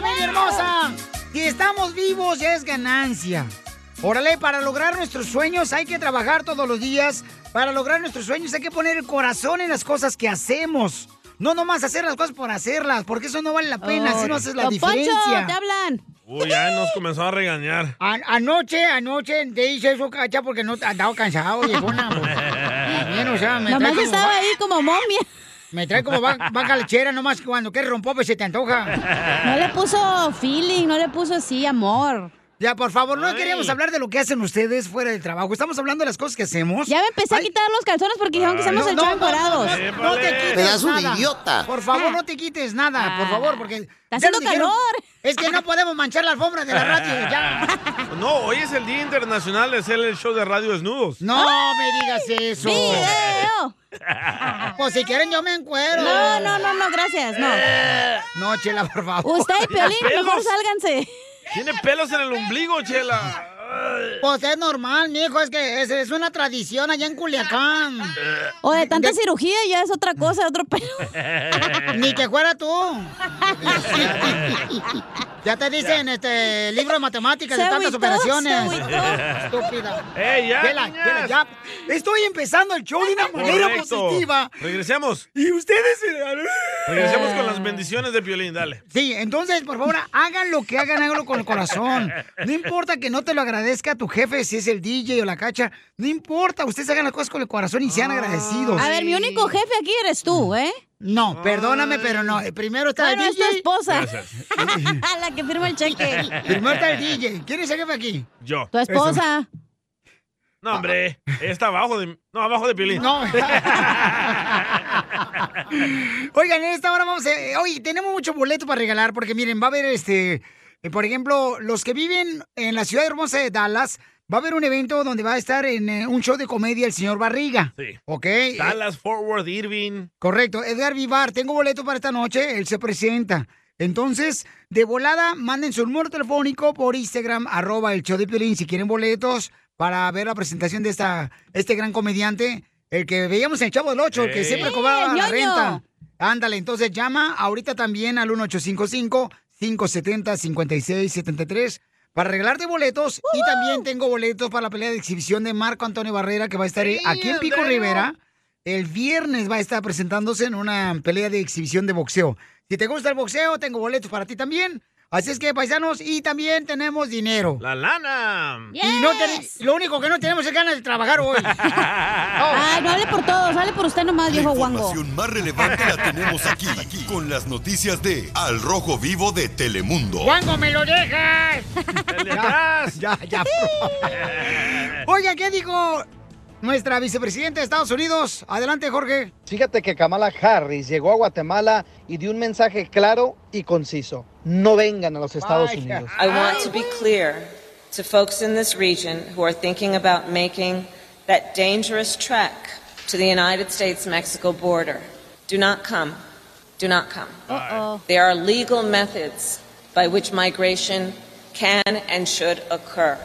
Familia hermosa. Si estamos vivos ya es ganancia. Órale, para lograr nuestros sueños hay que trabajar todos los días. Para lograr nuestros sueños hay que poner el corazón en las cosas que hacemos. No nomás hacer las cosas por hacerlas, porque eso no vale la pena, si no haces la Don Poncho, diferencia. te hablan. Uy, ya nos comenzó a regañar. A- anoche, anoche te hice eso, cacha, porque no andaba cansado, viejona. También, o sea, me Nomás estaba ahí como momia. Me trae como va- vaca lechera, nomás cuando quieres rompope se te antoja. No le puso feeling, no le puso así amor. Ya, por favor, no queríamos hablar de lo que hacen ustedes fuera del trabajo. Estamos hablando de las cosas que hacemos. Ya me empecé a quitar los calzones porque dijeron que estamos el show encuerados. No, no te quites Pedazo nada. idiota. Por favor, no te quites nada, por favor, porque... Está haciendo dijeron- calor. Es que no podemos manchar la alfombra de la radio, ya. No, hoy es el Día Internacional de hacer el show de radio desnudos. No me digas eso. ¡Video! Pues si quieren yo me encuero. No, no, no, no, gracias, no. No, Chela, por favor. Usted y Piolín, mejor sálganse. Tiene pelos en el ombligo, Chela. Pues es normal, mijo, es que es, es una tradición allá en Culiacán. O de tanta cirugía ya es otra cosa, otro pelo. Ni que fuera tú. ya te dicen este libro de matemáticas de tantas operaciones. Estúpida. ¡Ey, ya. Estoy empezando el show de una manera Correcto. positiva. Regresemos. Y ustedes. Regresemos con las bendiciones de Piolín, dale. Sí, entonces, por favor, hagan lo que hagan, háganlo con el corazón. No importa que no te lo agradezca tu jefe, si es el DJ o la cacha. No importa, ustedes hagan las cosas con el corazón y sean agradecidos. A ver, mi único jefe aquí eres tú, ¿eh? No, perdóname, pero no. Eh, Primero está Bueno, el es tu DJ. esposa. La que firma el cheque. Primero está el DJ. ¿Quién es el jefe aquí? Yo. Tu esposa. No, hombre. Está abajo de... No, abajo de Piolín. No. Oigan, en esta hora vamos a... Oye, tenemos mucho boleto para regalar porque miren, va a haber este... eh, por ejemplo, los que viven en la ciudad hermosa de Dallas, va a haber un evento donde va a estar en eh, un show de comedia el señor Barriga. Sí. ¿Ok? Dallas, Fort Worth, Irving. Correcto. Edgar Vivar, tengo boleto para esta noche, él se presenta. Entonces, de volada, manden su número telefónico por Instagram, arroba el show de Piolín, si quieren boletos para ver la presentación de esta, este gran comediante, el que veíamos en el Chavo del Ocho, el que siempre cobraba ¡Eh, la renta. Ándale, entonces llama ahorita también al 1855-570-5673 para regalarte boletos. Y también tengo boletos para la pelea de exhibición de Marco Antonio Barrera, que va a estar aquí en ¿en Pico? Rivera. El viernes va a estar presentándose en una pelea de exhibición de boxeo. Si te gusta el boxeo, tengo boletos para ti también. Así es que, paisanos, y también tenemos dinero. La lana. Y no ten- lo único que no tenemos es ganas de trabajar hoy. Ay, no hable por todos, hable por usted nomás, La viejo guango. información más relevante la tenemos aquí, aquí, con las noticias de Al Rojo Vivo de Telemundo. ¡Cuándo me lo dejas! De atrás. Ya, ya. Oiga, ¿qué dijo nuestra vicepresidenta de Estados Unidos? Adelante, Jorge. Fíjate que Kamala Harris llegó a Guatemala y dio un mensaje claro y conciso. No vengan a los Estados Vaya. Unidos. I want to be clear to folks in this region who are thinking about making that dangerous trek to the United States Mexico border. Do not come. Do not come. Uh-oh. There are legal methods by which migration can and should occur.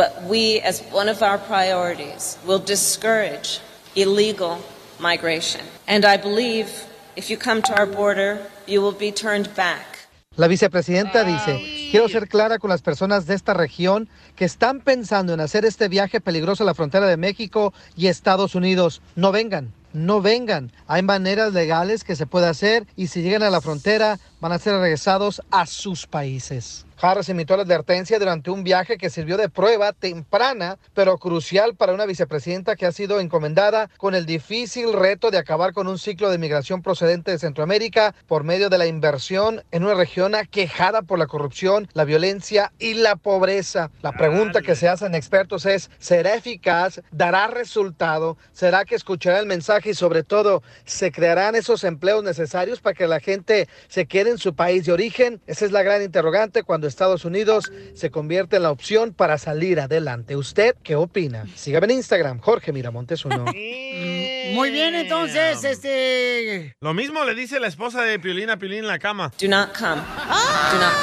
But we, as one of our priorities, will discourage illegal migration. And I believe if you come to our border, you will be turned back. La vicepresidenta dice, Quiero ser clara con las personas de esta región que están pensando en hacer este viaje peligroso a la frontera de México y Estados Unidos. No vengan. No vengan. Hay maneras legales que se puede hacer y si llegan a la frontera van a ser regresados a sus países. Harris emitió la advertencia durante un viaje que sirvió de prueba temprana, pero crucial para una vicepresidenta que ha sido encomendada con el difícil reto de acabar con un ciclo de migración procedente de Centroamérica por medio de la inversión en una región aquejada por la corrupción, la violencia y la pobreza. La pregunta que se hacen expertos es, ¿será eficaz? ¿Dará resultado? ¿Será que escuchará el mensaje y sobre todo, ¿se crearán esos empleos necesarios para que la gente se quede en su país de origen? Esa es la gran interrogante cuando Estados Unidos se convierte en la opción para salir adelante. ¿Usted qué opina? Sígame en Instagram, Jorge Miramontes uno. Muy bien, entonces, este... Lo mismo le dice la esposa de Piolín a Piolín en la cama. Do not come. Do not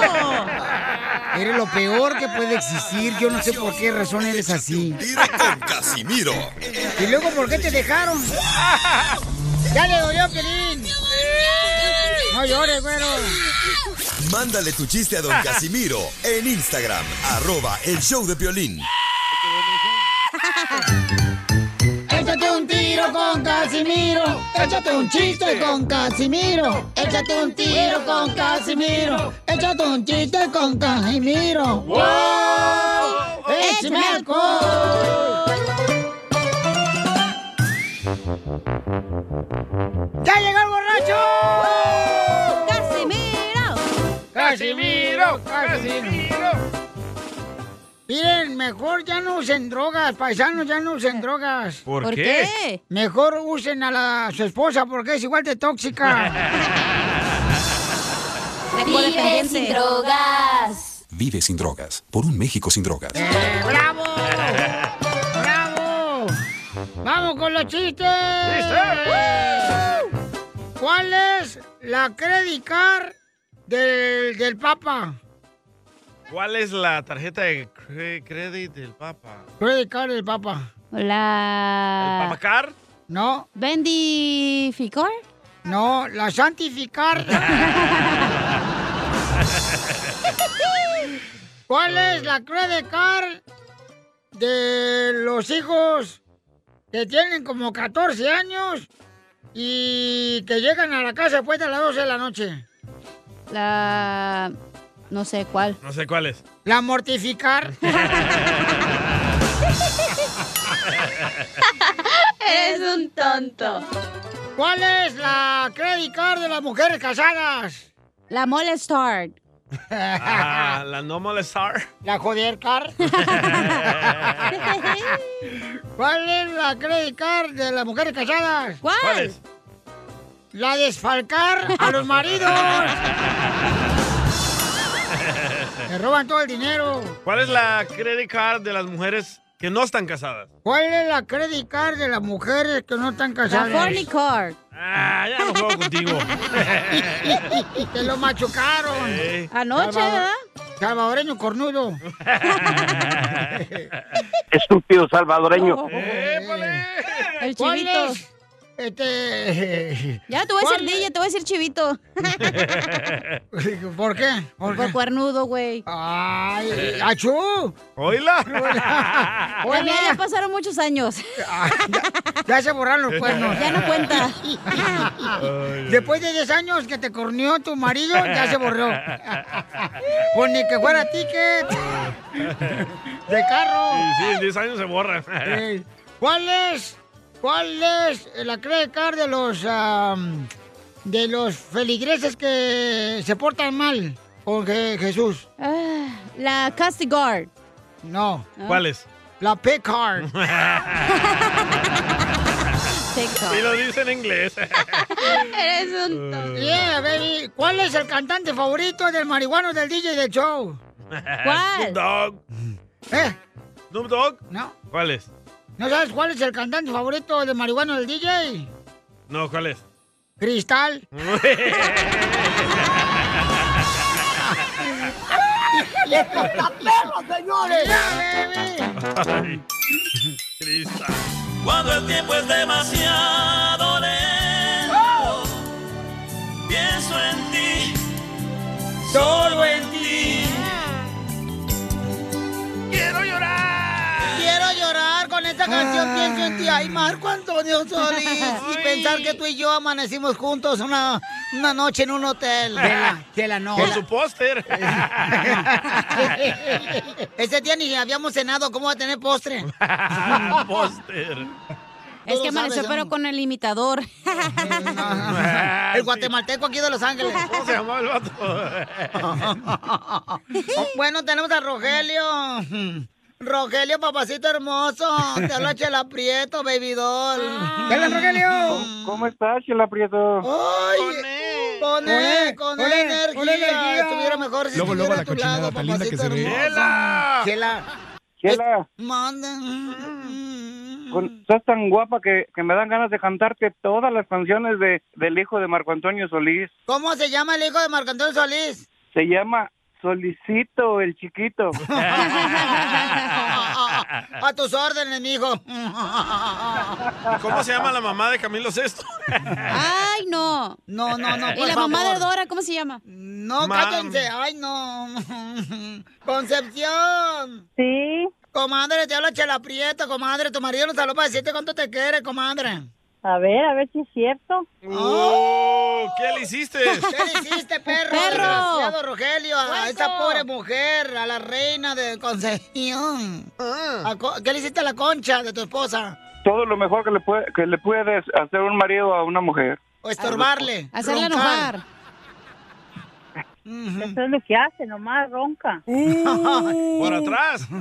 come. Eres lo peor que puede existir. Yo no sé por qué razón eres así. Tiro con Casimiro. ¿Y luego por qué te dejaron? ¡Ya le dolió, Pelín! No llores, güero. Mándale tu chiste a don Casimiro en Instagram, arroba el show de violín. Échate un tiro con Casimiro. Échate un chiste con Casimiro. Échate un tiro con Casimiro. Échate un chiste con Casimiro. ¡Wow! ¡Échame alcohol! ¡Ya llegó el borracho! ¡Casimiro! ¡Casimiro! Miren, mejor ya no usen drogas, paisanos, ya no usen drogas. ¿Por, ¿Por qué? qué? Mejor usen a, la, a su esposa porque es igual de tóxica. De codependiente. drogas. Vive sin drogas. Por un México sin drogas. ¡Eh, ¡Bravo! ¡Bravo! ¡Vamos con los chistes! ¿Cuál es la credit card del, del Papa? ¿Cuál es la tarjeta de cre- crédito del Papa? Credit card del Papa. ¿El La... Papacar? No, ¿Bendificor? no, la santificar. ¿Cuál es la credit card de los hijos que tienen como 14 años y que llegan a la casa después de las 12 de la noche? La... No sé cuál. No sé cuál es. La mortificar. Eres un tonto. ¿Cuál es la credit card de las mujeres casadas? La molestar. Ah, la no molestar. La joder card. ¿Cuál es la credit card de las mujeres casadas? ¿Cuál ¿Cuál? es? La desfalcar a los maridos. Se roban todo el dinero. ¿Cuál es la credit card de las mujeres que no están casadas? ¿Cuál es la credit card de las mujeres que no están La casadas? fornicar. Ah, ya no juego contigo. Te lo machucaron. Anoche, Salvador- ¿verdad? Salvadoreño cornudo. Estúpido salvadoreño. ¡Épale! El ¿Cuál es? Este. Ya te voy a decir ¿Cuál DJ, te voy a decir chivito. ¿Por qué? ¿Por Por qué? cuernudo, güey. ¡Ay! ¡Achú! ¿Oíla? Ya, ya, ya pasaron muchos años. Ay, ya, ya se borraron los cuernos. Ya no cuenta. Después de 10 años que te corneó tu marido, ya se borró. Pues ni que fuera ticket de carro. Sí, sí, en 10 años se borra. ¿Cuál es? ¿Cuál es la credit card de los am, de los feligreses que se portan mal con Je- Jesús? Ah, La castigar. No, ¿Cuál es? la P card. TikTok. Y lo dice en inglés. Eres un tonto. Yeah, baby. ¿Cuál es el cantante favorito del marihuano del DJ del show? ¿Cuál? Snoop Dogg. ¿Eh? ¿Snoop Dogg? No. ¿Cuál es? ¿No sabes cuál es el cantante favorito de marihuano del DJ? No, ¿cuál es? Cristal. ¡Y esto está perro, señores! Cristal. Cuando el tiempo es demasiado lento, pienso en ti, solo en ti. Ah. Quiero llorar esta canción pienso en ti. Ay, Marco Antonio Solís. Y pensar que tú y yo amanecimos juntos una, una noche en un hotel. Chela, Chela, no. Con su póster. Ese día ni habíamos cenado. ¿Cómo va a tener postre? Póster. Es que amaneció, sabes, pero ¿no? con el imitador. El guatemalteco aquí de Los Ángeles. ¿Cómo se llamaba el vato? bueno, tenemos a Rogelio. Rogelio, papacito hermoso. Te habla Chela Prieto, baby doll. ¡Hola, Rogelio! ¿Cómo estás, Chela Prieto? ¡Ay! Con él, con él, energía. con energía. Estuviera mejor si Luego, luego estuviera la a tu cochinada lado, tan linda que papacito se hermoso. Chela. Chela, Manda. con- estás tan guapa que, que me dan ganas de cantarte todas las canciones de, del hijo de Marco Antonio Solís. ¿Cómo se llama el hijo de Marco Antonio Solís? Se llama Solicito el chiquito. A tus órdenes, mijo. ¿Cómo se llama la mamá de Camilo Sesto? Ay, no. No, no, no. ¿Y la mamá de Dora, cómo se llama? No, Mam. cállense. Ay, no. Concepción. Sí. Comadre, te habla Chela Prieto, comadre. Tu marido nos habló para decirte cuánto te quiere, comadre. A ver, a ver si es cierto. Oh, ¿Qué le hiciste? ¿Qué le hiciste, perro? Perro. Desgraciado, Rogelio, a esa pobre mujer, a la reina de Concepción. A co- ¿Qué le hiciste a la concha de tu esposa? Todo lo mejor que le, puede, que le puedes hacer un marido a una mujer. ¿O estorbarle? Hacerla enojar. Eso es lo que hace, nomás ronca. Por atrás.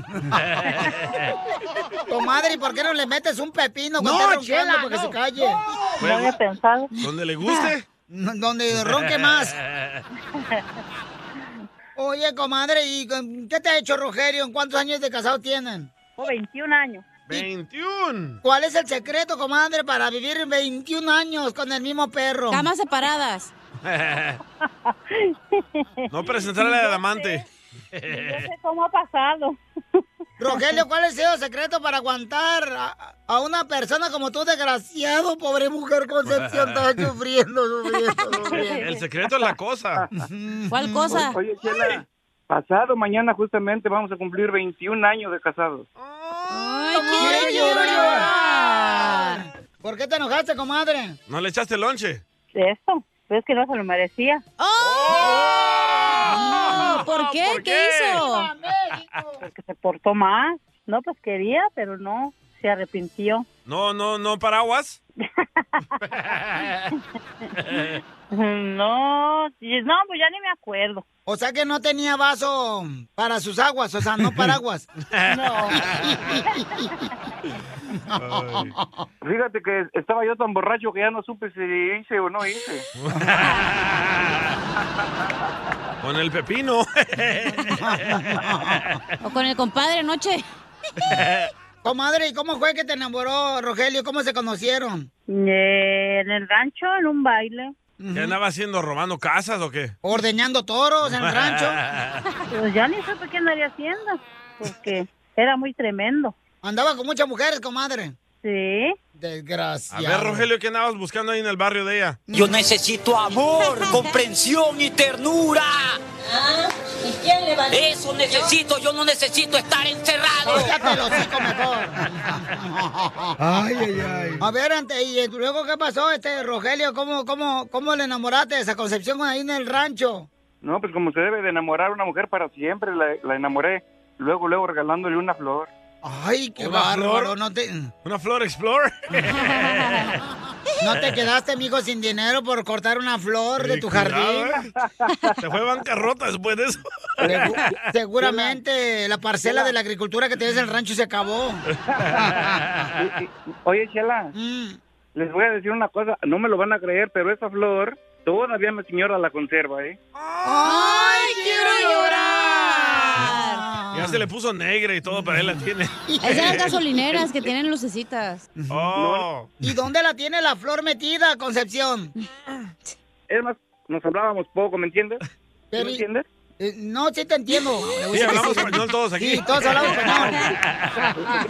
Comadre, ¿y por qué no le metes un pepino cuando No, roncando Chela, para que no. se calle? No había pensado. Donde le guste. Donde ronque más. Oye, comadre, ¿y qué te ha hecho Rogelio? ¿En cuántos años de casado tienen? Oh, 21 años. 21. ¿Cuál es el secreto, comadre, para vivir 21 años con el mismo perro? Camas separadas. No presentarle al amante. Yo sé cómo ha pasado. Rogelio, ¿cuál es el secreto para aguantar a, a una persona como tú, desgraciado? Pobre mujer Concepción, está sufriendo, sufriendo, sufriendo. El secreto es la cosa. ¿Cuál cosa? Oye, Chela, pasado mañana justamente vamos a cumplir 21 años de casados. Ay, quiero quiero llorar. ¿Por qué te enojaste, comadre? ¿No le echaste lonche? Eso, pues que no se lo merecía. ¡Oh! ¿Por qué? ¿Por ¿Qué qué? hizo? Porque se portó mal. No, pues quería, pero no. Se arrepintió. No, no, no, paraguas. No, no, pues ya ni me acuerdo. O sea que no tenía vaso para sus aguas, o sea, no paraguas. No. Fíjate que estaba yo tan borracho que ya no supe si hice o no hice. Con el pepino. O con el compadre anoche. Comadre, ¿y cómo fue que te enamoró, Rogelio? ¿Cómo se conocieron? Eh, en el rancho, en un baile. ¿Qué andaba haciendo? ¿Robando casas o qué? ¿Ordeñando toros en el rancho? Pues ya ni supe qué andaría haciendo. Porque era muy tremendo. Andaba con muchas mujeres, comadre. Sí. Desgraciado. A ver, Rogelio, ¿qué andabas buscando ahí en el barrio de ella? Yo necesito amor, comprensión y ternura. ¿Y quién le va a Eso necesito, yo no necesito estar encerrado. Cállate los hocico mejor. Ay, ay, ay. A ver, ante, y luego, ¿qué pasó, este Rogelio? ¿Cómo, cómo, cómo le enamoraste de esa concepción ahí en el rancho? No, pues como se debe de enamorar a una mujer para siempre, la, la enamoré. Luego, luego regalándole una flor. Ay, qué ¿Una bárbaro. flor? No te, ¿Una flor Explorer? no te quedaste, amigo, sin dinero por cortar una flor de tu cuidado, jardín. ¿eh? Se fue bancarrota después de eso. Segu- Seguramente la parcela de la agricultura que tienes en el rancho se acabó. Oye, Chela, Mm. les voy a decir una cosa, no me lo van a creer, pero esa flor todavía mi señora la conserva, ¿eh? ¡Ay, quiero llorar! Ya se le puso negra y todo, pero él la tiene. Es de las gasolineras que tienen lucecitas. Oh. ¿Y dónde la tiene la flor metida, Concepción? Es más, nos hablábamos poco, ¿me entiendes? ¿Sí Pero- ¿Me entiendes? Eh, no, sí te entiendo. Sí, hablamos español todos aquí. Sí, todos hablamos español.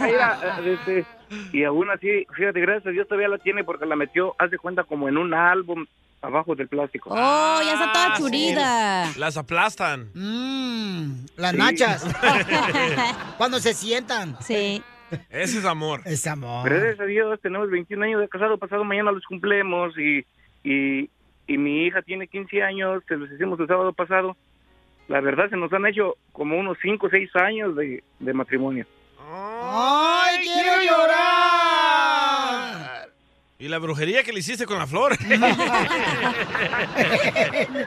Mira, eh, este, y aún así, fíjate, gracias a Dios todavía la tiene porque la metió, haz de cuenta, como en un álbum abajo del plástico. Oh, ya está toda Ah, sí. churida. Las aplastan. Mmm, las Sí. nachas. Cuando se sientan. Sí. Ese es amor. Es amor. Gracias a Dios, tenemos 21 años de casado, pasado mañana los cumplimos y, y, y mi hija tiene 15 años, se los hicimos el sábado pasado. La verdad se nos han hecho como unos 5 o 6 años de, de matrimonio. ¡Ay, quiero llorar! ¿Y la brujería que le hiciste con la flor?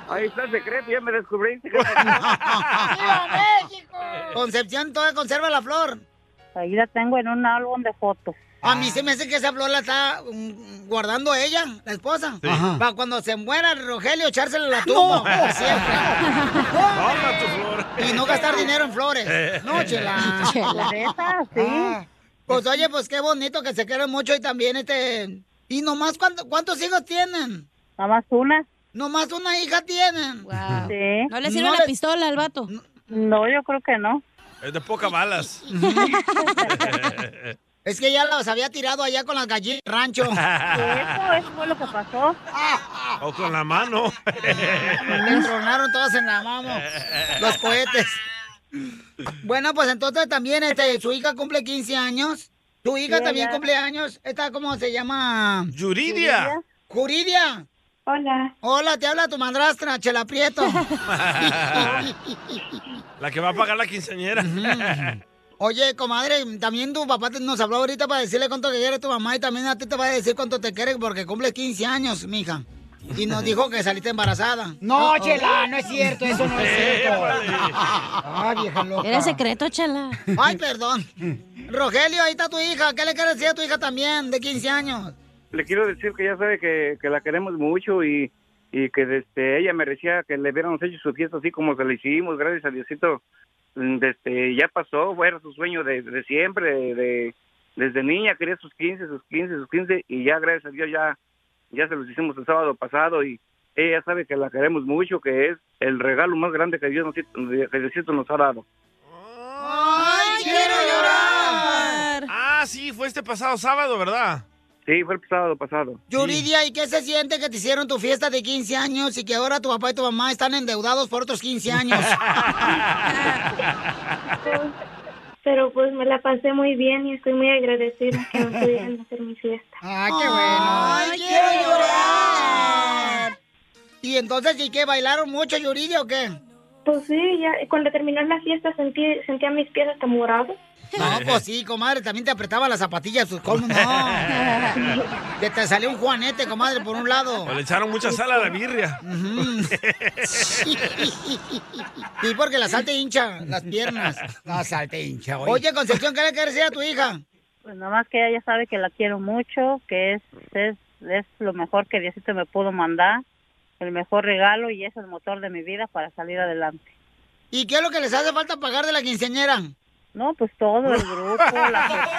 Ahí está el secreto, ya me descubriste. ¡Viva México! Concepción todavía conserva la flor. Ahí la tengo en un álbum de fotos. A mí se me hace que esa flor la está mm, guardando ella, la esposa. Sí. Ajá. Para cuando se muera Rogelio, echársela a la tumba. por siempre. Toma tu flor. Y no gastar dinero en flores. No, chela. Chela. Esa, sí. Ah. Pues oye, pues qué bonito que se quieren mucho y también este... ¿Y nomás cuánto- cuántos hijos tienen? Nomás una. Nomás una hija tienen. Sí. ¿No le sirve la pistola al vato? No, yo creo que no. Es de pocas balas. Es que ya los había tirado allá con las gallinas rancho. Eso, eso fue lo que pasó. O con la mano. Le tronaron todas en la mano los cohetes. Bueno, pues entonces también este, su hija cumple 15 años. Tu hija también cumple años. Esta, ¿cómo se llama? Yuridia. Juridia. Hola. Hola, te habla tu madrastra, Chela Prieto. La que va a pagar la quinceañera. Oye, comadre, también tu papá te- nos habló ahorita para decirle cuánto que quiere tu mamá y también a ti te va a decir cuánto te quiere porque cumple 15 años, mija. Y nos dijo que saliste embarazada. No, Oh, oh. Chela, no es cierto, eso no es cierto. Ay, vieja loca. Era secreto, Chela. Ay, perdón. Rogelio, ahí está tu hija. ¿Qué le quieres decir a tu hija también, de 15 años? Le quiero decir que ya sabe que, que la queremos mucho y, y que desde ella merecía que le hubiéramos hecho su fiesta así como se le hicimos, gracias a Diosito. Desde, ya pasó, era su sueño de, de siempre, de, de- desde niña quería sus 15, sus 15, sus 15 y ya gracias a Dios ya, ya se los hicimos el sábado pasado y ella sabe que la queremos mucho, que es el regalo más grande que Dios nos, que Diosito nos ha dado. ¡Ay, quiero llorar! Ah, sí, fue este pasado sábado, ¿verdad? Sí, fue el sábado pasado. Yuridia, ¿y qué se siente que te hicieron tu fiesta de 15 años y que ahora tu papá y tu mamá están endeudados por otros 15 años? Pero pues me la pasé muy bien y estoy muy agradecida que me pudieran hacer mi fiesta. ¡Ah, qué bueno! ¡Ay, quiero llorar! ¿Y entonces, ¿y qué? ¿Bailaron mucho, Yuridia, o qué? Pues sí, ya cuando terminó la fiesta sentí, sentía mis pies hasta morados. No, pues sí, comadre, también te apretaba las zapatillas, pues, ¿cómo no? que te salió un juanete, comadre, por un lado. O le echaron mucha sal a la birria. Sí, porque la sal te hincha las piernas. La sal te hincha, oye. Concepción, ¿qué le quieres decir a tu hija? Pues nomás que ella ya sabe que la quiero mucho, que es, es, es lo mejor que Diosito me pudo mandar, el mejor regalo y es el motor de mi vida para salir adelante. ¿Y qué es lo que les hace falta pagar de la quinceañera? No, pues todo, el grupo, la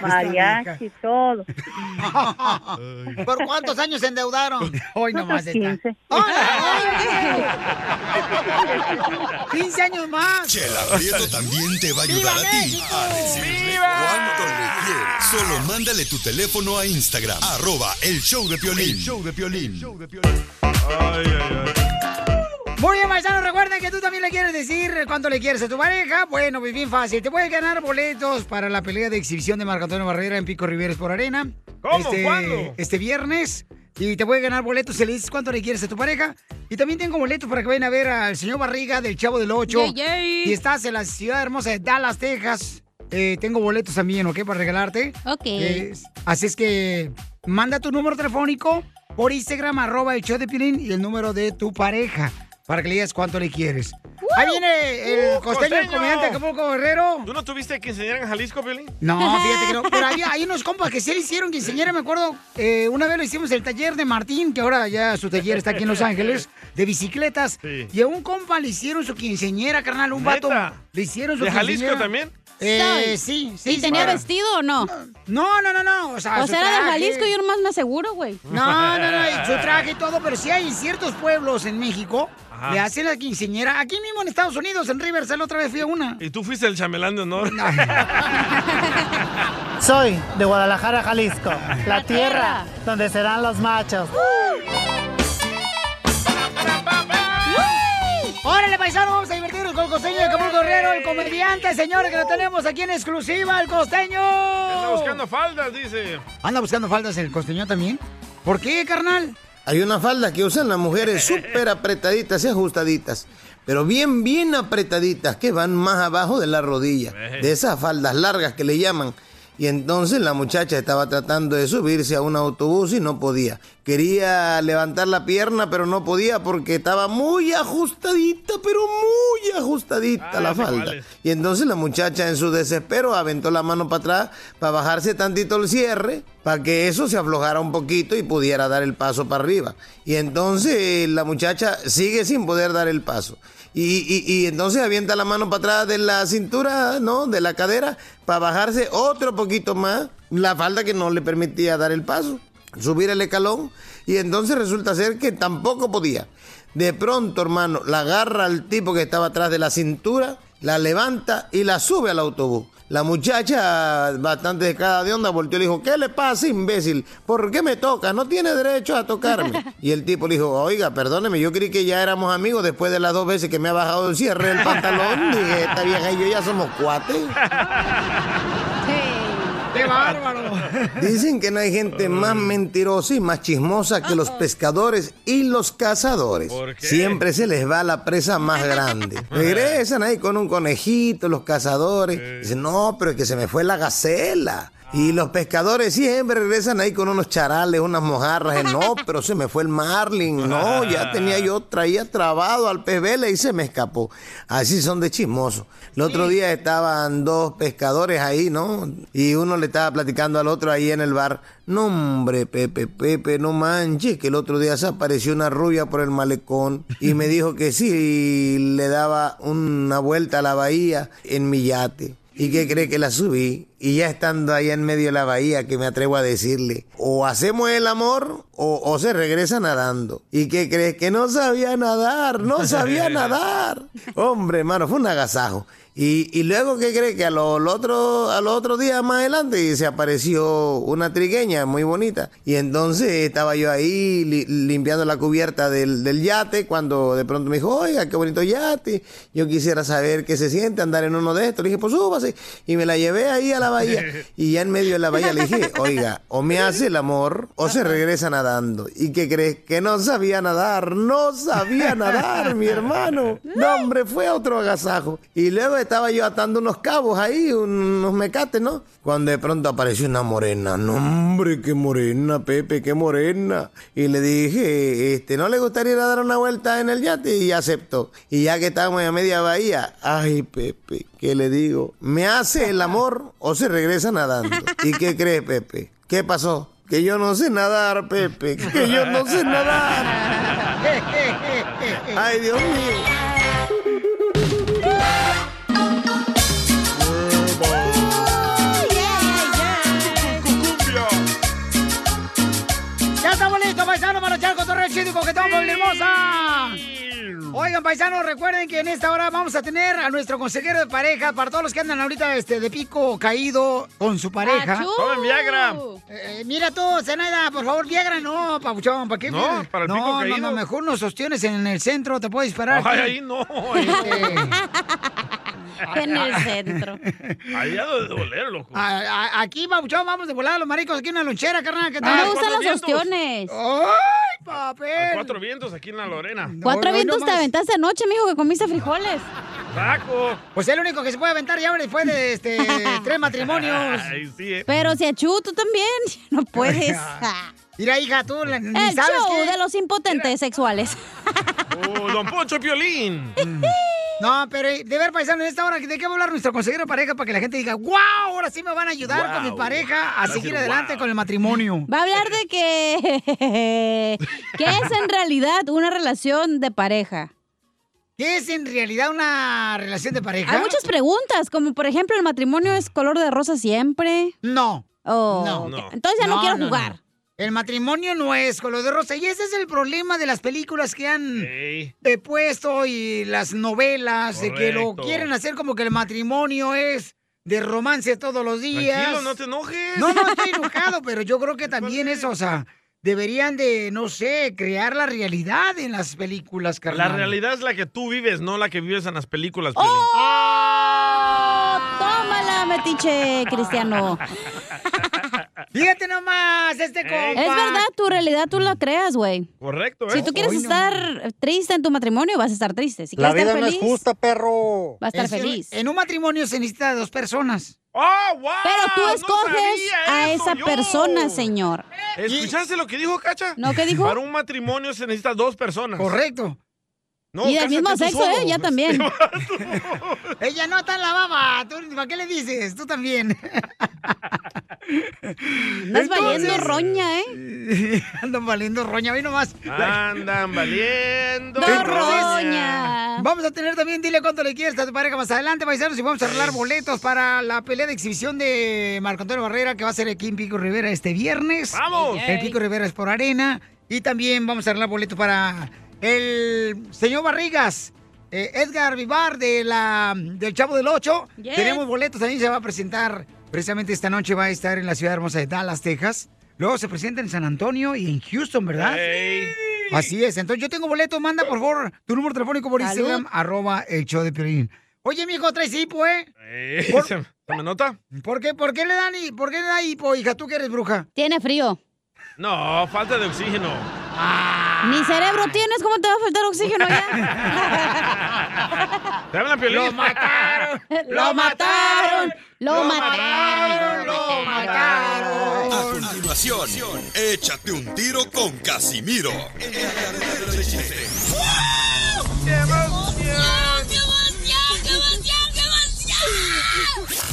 mariachi, todo. ¿Por cuántos años se endeudaron? Hoy nomás está. 15. ¡Ay! 15 años más. Chela Prieto también te va a ayudar a ti a decirle cuánto le quieres. Solo mándale tu teléfono a Instagram, arroba el show de Piolín. El show de Piolín. Muy bien, paisanos, recuerden que tú también le quieres decir cuánto le quieres a tu pareja. Bueno, pues bien fácil. Te puedes ganar boletos para la pelea de exhibición de Marco Antonio Barrera en Pico Rivieres por Arena. ¿Cómo? Este, ¿Cuándo? Este viernes. Y te puedes ganar boletos si le dices cuánto le quieres a tu pareja. Y también tengo boletos para que vayan a ver al señor Barriga del Chavo del Ocho. Y estás en la ciudad hermosa de Dallas, Texas. Eh, tengo boletos también, ¿ok? Para regalarte. Ok. Eh, así es que manda tu número telefónico por Instagram, arroba el show de Pilín y el número de tu pareja para que le digas cuánto le quieres. Ahí viene el Uh, costeño, el comediante de Acapulco Guerrero. ¿Tú no tuviste quinceañera en Jalisco, Piolín? No, fíjate que no. Pero había, hay unos compas que sí le hicieron quinceañera, me acuerdo. eh, una vez lo hicimos el taller de Martín, que ahora ya su taller está aquí en Los Ángeles, de bicicletas. Sí. Y a un compa le hicieron su quinceañera, carnal, un vato. ¿Neta? Le hicieron su ¿De Jalisco quinceañera. también? Eh, sí, sí. ¿Y tenía vestido o no? No, no, no, no. O sea, O su sea, era de traje. Jalisco y yo nomás me aseguro, güey. No, no, no, y su traje y todo, pero sí hay ciertos pueblos en México Ajá. le la quinceañera. Aquí mismo en Estados Unidos, en Riverside, otra vez fui a una. Y tú fuiste el chamelán de honor. Soy de Guadalajara, Jalisco, la tierra donde serán los machos. Órale, paisano, vamos a divertirnos con el costeño de Acapulco Guerrero, el comediante, señores, que lo tenemos aquí en exclusiva, el costeño. Anda buscando faldas, dice. ¿Anda buscando faldas el costeño también? ¿Por qué, carnal? Hay una falda que usan las mujeres súper apretaditas y ajustaditas, pero bien, bien apretaditas, que van más abajo de la rodilla, de esas faldas largas que le llaman. Y entonces la muchacha estaba tratando de subirse a un autobús y no podía. Quería levantar la pierna, pero no podía porque estaba muy ajustadita, pero muy ajustadita Ah, la falda. Y entonces la muchacha en su desespero aventó la mano para atrás para bajarse tantito el cierre, para que eso se aflojara un poquito y pudiera dar el paso para arriba. Y entonces la muchacha sigue sin poder dar el paso. Y, y- entonces avienta la mano para atrás de la cintura, ¿no? De la cadera, para bajarse otro poquito más la falda que no le permitía dar el paso, subir el escalón. Y entonces resulta ser que tampoco podía. De pronto, hermano, la agarra al tipo que estaba atrás de la cintura, la levanta y la sube al autobús. La muchacha, bastante descarada de onda, volteó y le dijo, ¿qué le pasa, imbécil? ¿Por qué me toca? No tiene derecho a tocarme. Y el tipo le dijo, oiga, perdóneme, yo creí que ya éramos amigos después de las dos veces que me ha bajado el cierre del pantalón. Dije, esta vieja y yo ya somos cuates. ¡Qué bárbaro! Dicen que no hay gente más mentirosa y más chismosa que los pescadores y los cazadores. Siempre se les va la presa más grande. Regresan ahí con un conejito, los cazadores. Dicen, no, pero es que se me fue la gacela. Y los pescadores siempre regresan ahí con unos charales, unas mojarras. No, pero se me fue el marlin. No, ya tenía yo, traía trabado al pez vela y se me escapó. Así son de chismosos. El otro día estaban dos pescadores ahí, ¿no? Y uno le estaba platicando al otro ahí en el bar. No, hombre, Pepe, Pepe, no manches, que el otro día se apareció una rubia por el malecón y me dijo que sí, le daba una vuelta a la bahía en mi yate. ¿Y qué cree que la subí? Y ya estando allá en medio de la bahía, que me atrevo a decirle, o hacemos el amor o, o se regresa nadando. ¿Y qué crees? Que no sabía nadar, no sabía nadar. Hombre, hermano, fue un agasajo. Y, y luego, ¿qué cree? Que a lo, lo otro, al otro día más adelante se apareció una trigueña muy bonita. Y entonces estaba yo ahí li- limpiando la cubierta del, del yate cuando de pronto me dijo, oiga, qué bonito yate. Yo quisiera saber qué se siente andar en uno de estos. Le dije, pues súbase. Y me la llevé ahí a la bahía. Y ya en medio de la bahía le dije, oiga, o me hace el amor o se regresa nadando. ¿Y qué crees? Que no sabía nadar. No sabía nadar, mi hermano. No, hombre, fue otro agasajo. Y luego estaba yo atando unos cabos ahí, unos mecates, ¿no? Cuando de pronto apareció una morena. No, hombre, qué morena, Pepe, qué morena. Y le dije, este, ¿no le gustaría ir a dar una vuelta en el yate? Y aceptó. Y ya que estábamos a media bahía, ay, Pepe, ¿qué le digo? ¿Me hace el amor o se regresa nadando? ¿Y qué crees, Pepe? ¿Qué pasó? Que yo no sé nadar, Pepe. Que yo no sé nadar. Ay, Dios mío. Echar cotorreo chido y coquetón con hermosa! Oigan, paisanos, recuerden que en esta hora vamos a tener a nuestro consejero de pareja para todos los que andan ahorita este, de pico caído con su pareja. ¡Tomen Viagra! Eh, mira tú, Zenaida, por favor, Viagra no, papuchón, ¿para qué? No, para el no, pico no, caído. no, mejor nos sostienes en el centro, te puedo disparar. Ay, ahí no. En el centro. Ha de doler, loco. A- a- aquí, papuchón, vamos de volada los maricos, aquí una lonchera, carnal. ¿qué No me tal? gustan cuatro los vientos. ostiones. ¡Ay, papel! Cuatro vientos aquí en la Lorena. Cuatro no, vientos no te aventaste anoche, mijo, que comiste frijoles. ¡Saco! Pues es el único que se puede aventar ya después de este, tres matrimonios. Ay, sí, eh. Pero si achú, tú también. No puedes. Mira, hija, tú ni El sabes show qué. de los impotentes sexuales. Oh, don Poncho Piolín. No, pero eh, de ver, paisano, en esta hora, ¿de qué va a hablar nuestro consejero de pareja para que la gente diga, wow, ahora sí me van a ayudar con mi pareja a Va a seguir decir, adelante "Wow". con el matrimonio? Va a hablar de que... ¿Qué es en realidad una relación de pareja? ¿Qué es en realidad una relación de pareja? Hay muchas preguntas, como por ejemplo, ¿el matrimonio es color de rosa siempre? No. Oh, No. No. Entonces ya no, quiero jugar. El matrimonio no es color de rosa. Y ese es el problema de las películas que han puesto y las novelas, de que lo quieren hacer como que el matrimonio es de romance todos los días. Tranquilo, no te enojes. No, no estoy enojado, pero yo creo que también eso, o sea, deberían de, no sé, crear la realidad en las películas, carnal. La realidad es la que tú vives, no la que vives en las películas. ¡Oh! ¡Tómala, metiche, Cristiano! Fíjate nomás, este compa. Es verdad, tu realidad tú la creas, güey. Correcto, ¿eh? Si tú quieres Hoy no estar triste en tu matrimonio, vas a estar triste. Si La quieres vida estar no es feliz, justa, perro. vas a estar Es feliz. En un matrimonio se necesita de dos personas. ¡Oh, wow! Pero tú escoges a eso esa yo. persona, señor. ¿Escuchaste lo que dijo Cacha? ¿No qué dijo? Para un matrimonio se necesita dos personas. Correcto. No, y del mismo sexo, solo. ¿eh? Ya también. Ella no está en la baba. ¿Tú, ¿Para qué le dices? Tú también. Andas valiendo roña, ¿eh? Andan valiendo roña. Ve nomás. Andan valiendo. roña. Vamos a tener también, dile cuánto le quieres a tu pareja más adelante, paisanos, y vamos a arreglar boletos para la pelea de exhibición de Marco Antonio Barrera, que va a ser aquí en Pico Rivera este viernes. ¡Vamos! El Pico Rivera es por arena. Y también vamos a arreglar boletos para el señor Barrigas. eh, Edgar Vivar de la, del Chavo del Ocho. Yes. Tenemos boletos, también se va a presentar precisamente esta noche, va a estar en la ciudad hermosa de Dallas, Texas. Luego se presenta en San Antonio y en Houston, ¿verdad? Ey. Así es. Entonces yo tengo boleto. Manda, por favor, tu número telefónico por Salud. Instagram, arroba el show de Piolín. Oye, mijo, traes hipo, ¿eh? Ey, Por- ¿Se, me nota? ¿Por qué, ¿Por qué le dan por qué le da hipo, hija? ¿Tú que eres bruja? Tiene frío. No, falta de oxígeno. Ni cerebro tienes, ¿cómo te va a faltar oxígeno ya? ¿Te hablan, Piolín? ¡Lo mataron! ¡Lo mataron! ¡Lo mataron! ¡Lo mataron! A continuación, échate un tiro con Casimiro.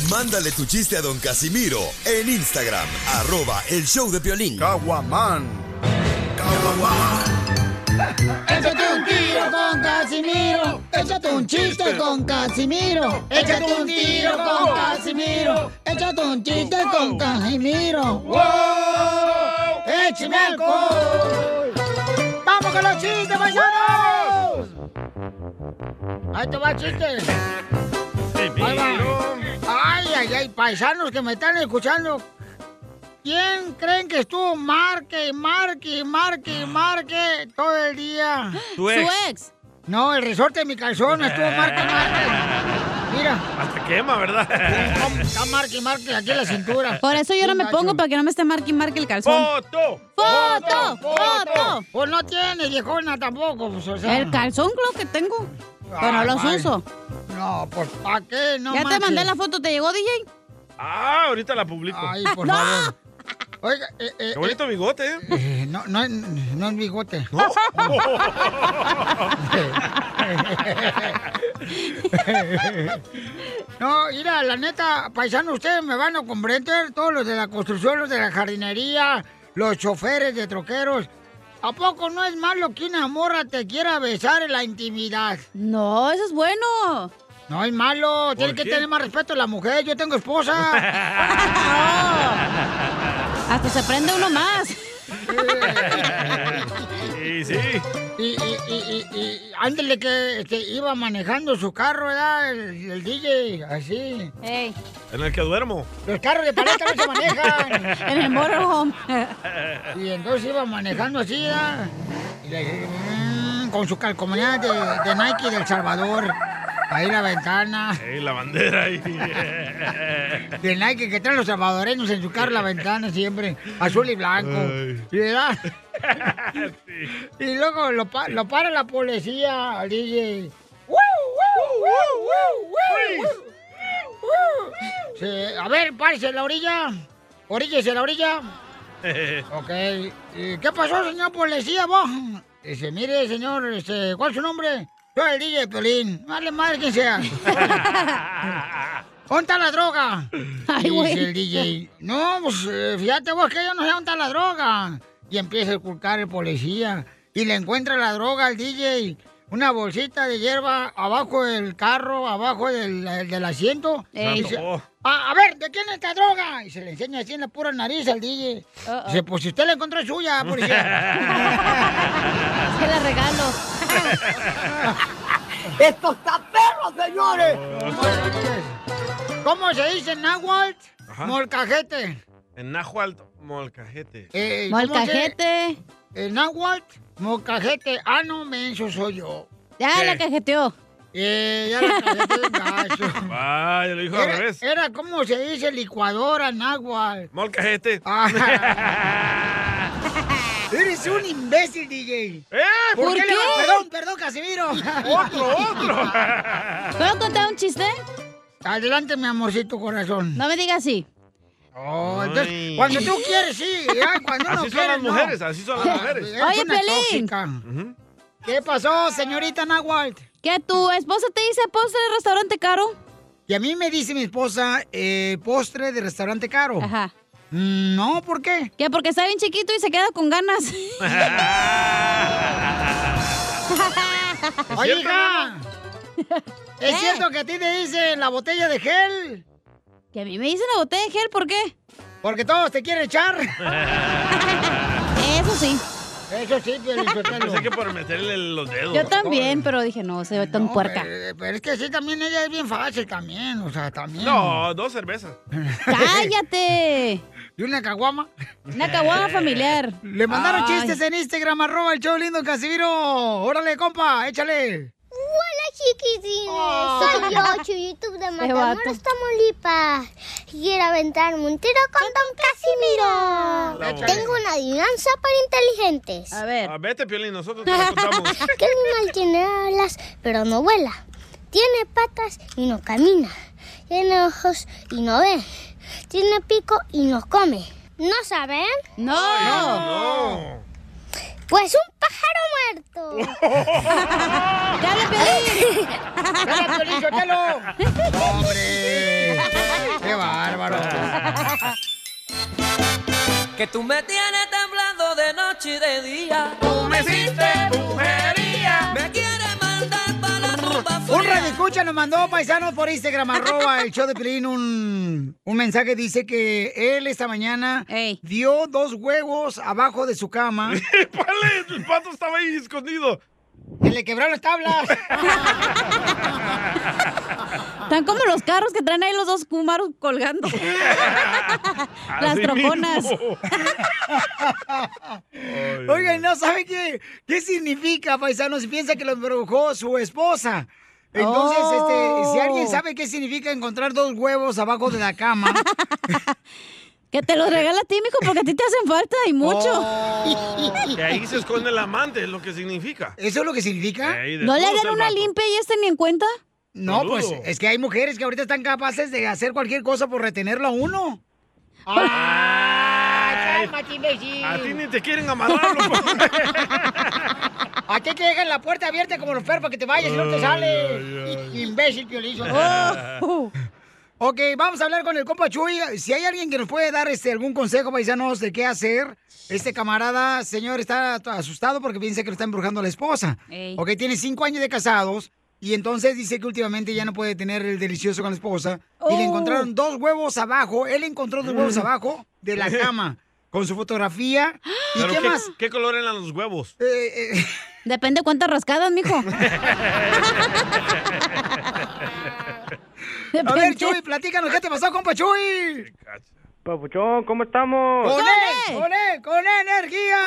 Mándale tu chiste a don Casimiro en Instagram, arroba el show de violín. Caguaman. Échate un tiro con Casimiro. Échate un chiste con Casimiro. Échate un tiro con Casimiro. Échate un chiste con Casimiro. ¡Wow! ¡Échame alcohol! ¡Vamos con los chistes, paisanos! Ahí te va el chiste. Ahí va. Ay, ay, ay, paisanos que me están escuchando. ¿Quién creen que estuvo marque, marque, marque, marque todo el día? Tu ex. Su ex. No, el resorte de mi calzón estuvo marque, marque. Mira, Hasta quema, ¿verdad? está marque, marque aquí en la cintura. Por eso yo no me pongo para que no me esté marque y marque el calzón. ¡Foto! ¡Foto! ¡Foto! Pues no tiene, viejona tampoco. Pues, o sea. El calzón, claro que tengo. Pero no Ah, los vale. uso. No, pues ¿para qué? No ya te mandé la foto, ¿te llegó, DJ? Ah, ahorita la publico. Ay, por ¡No! Oiga, eh, eh, Qué bonito bigote, ¿eh? eh, no, no, no es bigote. No. No, mira, la neta, paisano, ustedes me van a comprender, todos los de la construcción, los de la jardinería, los choferes de troqueros. ¿A poco no es malo que una morra te quiera besar en la intimidad? No, eso es bueno. No es malo, tiene que tener más respeto a la mujer, yo tengo esposa. Hasta se prende uno más. Sí, sí. y, y, y, y, y ándele que este, iba manejando su carro, ¿verdad? El, el DJ, así. Ey, En el que duermo. Los carros de paleta no se manejan. en el motorhome. Y entonces iba manejando así, ¿verdad? Y le- mm, con su calcomanía de, de Nike del Salvador. Ahí la ventana. Ey, la bandera ahí. De Nike que traen los salvadoreños en su carro la ventana siempre. Azul y blanco. ¿Y verdad? Sí. Y luego lo, pa- lo para la policía al DJ. Sí, a ver, párese en la orilla. Oríllese en la orilla. Ok. ¿Y ¿Qué pasó, señor policía, vos? Dice, mire, señor, este, ¿cuál es su nombre? Soy el DJ Pelín. Vale madre quien sea. ¿Dónde está la droga? Ay, Dice güey. el DJ. No, pues eh, fíjate vos que yo no sé dónde está la droga. Y empieza a culcar el policía. Y le encuentra la droga al DJ. Una bolsita de hierba abajo del carro, abajo del, del asiento. Ey. Dice, Oh. "Ah, a ver, ¿de quién es esta droga? Y se le enseña así en la pura nariz al DJ. Uh-oh. Dice, pues si usted la encontró es suya, policía. Se la regalo. ¡Esto está perro, señores! ¿Cómo se dice en náhuatl? Molcajete. En Nahuatl, molcajete. Eh, ¿cómo Molcajete. El náhuatl, molcajete. Ah, no, menso soy yo. Ya ¿Qué? la cajeteó. Eh, ya la en gacho. Vaya, lo dijo al Era, revés. era como se dice licuadora náhuatl. Molcajete. Ah. Eres un imbécil, DJ. ¿Eh? ¿Por, ¿Por qué? le qué? Perdón, perdón, Casimiro. Otro, otro. ¿Puedo contar un chiste? Adelante, mi amorcito corazón. No me digas así. Oh, entonces, Ay. cuando tú quieres, sí. ya, cuando uno Así son quiere, las no. mujeres, así son las Ah, mujeres. eres Oye. Ujú. ¿Qué pasó, señorita Nahuatl? ¿Que tu esposa te dice postre de restaurante caro? Y a mí me dice mi esposa, eh, postre de restaurante caro. Ajá. No, ¿por qué? Que porque está bien chiquito y se queda con ganas. Oye, hija. ¿Es ¿Eh? cierto que a ti te dicen la botella de gel? Que a mí me dicen la botella de gel, ¿por qué? Porque todos te quieren echar. Eso sí. Eso sí, Sotelo. Pensé que por meterle los dedos. Yo también, pero dije, no, se ve tan No, puerca. Pero, pero es que sí, también ella es bien fácil también, o sea, también. No, dos cervezas. ¡Cállate! ¿Y una caguama? Una caguama familiar. Le mandaron Ay. chistes en Instagram, arroba el show lindo Casimiro. Órale, compa, échale. Hola chiquitines, soy yo, Chuyito de. Matamoros, Tamaulipas. Quiero aventarme un tiro con Don Casimiro. Tengo una adivinanza para inteligentes. A ver. Ah, vete, Piolín, nosotros te la contamos. ¿Qué animal tiene alas pero no vuela? Tiene patas y no camina. Tiene ojos y no ve. Tiene pico y no come. ¿No saben? ¡No! No. Pues un pájaro muerto. ¡Ya habla Piolín! ¡Dale, Piolín Sotelo! ¡Hombre! ¡Qué bárbaro! Que tú me tienes temblando de noche y de día. Tú me hiciste brujería. Un fría. radio escucha nos mandó paisanos por Instagram, arroba el show de Pelín, un, un mensaje. Dice que él esta mañana Ey. dio dos huevos abajo de su cama. Pale, el pato estaba ahí escondido. Que le quebraron las tablas. Están como los carros que traen ahí los dos Kumaros colgando. Las troconas. Oigan, ¿no sabe qué, qué significa, paisanos? Si piensa que lo embrujó su esposa. Entonces, este, si alguien Oh. sabe qué significa encontrar dos huevos abajo de la cama. Que te los regala a ti, mijo, porque a ti te hacen falta y mucho. Oh. Y ahí se esconde el amante, es lo que significa. ¿Eso es lo que significa? ¿No le el una limpia y este ni en cuenta? No, Saludo. pues es que hay mujeres que ahorita están capaces de hacer cualquier cosa por retenerlo a uno. ¡Ay, cálmate, imbécil! A ti ni te quieren amarrarlo. ¿A qué te dejan la puerta abierta como los perros para que te vayas y no te sales? Imbécil, piolizo. Oh. Ok, vamos a hablar con el compa Chuy. Si hay alguien que nos puede dar este, algún consejo, paisanos, de qué hacer. Este camarada, señor, está asustado porque piensa que lo está embrujando a la esposa. Ey. Ok, tiene cinco años de casados. Y entonces dice que últimamente ya no puede tener el delicioso con la esposa. Y le Oh. encontraron dos huevos abajo. Él encontró dos huevos abajo de la cama. Con su fotografía. ¿Y ¿Pero qué, qué, más? ¿Qué color eran los huevos? Eh, eh, Depende cuántas rascadas, mijo. a ver, Chuy, platícanos, ¿qué te pasó, compa Chuy? Papuchón, ¿cómo estamos? ¡Con ¡Con él! ¡Con él! ¡Con energía!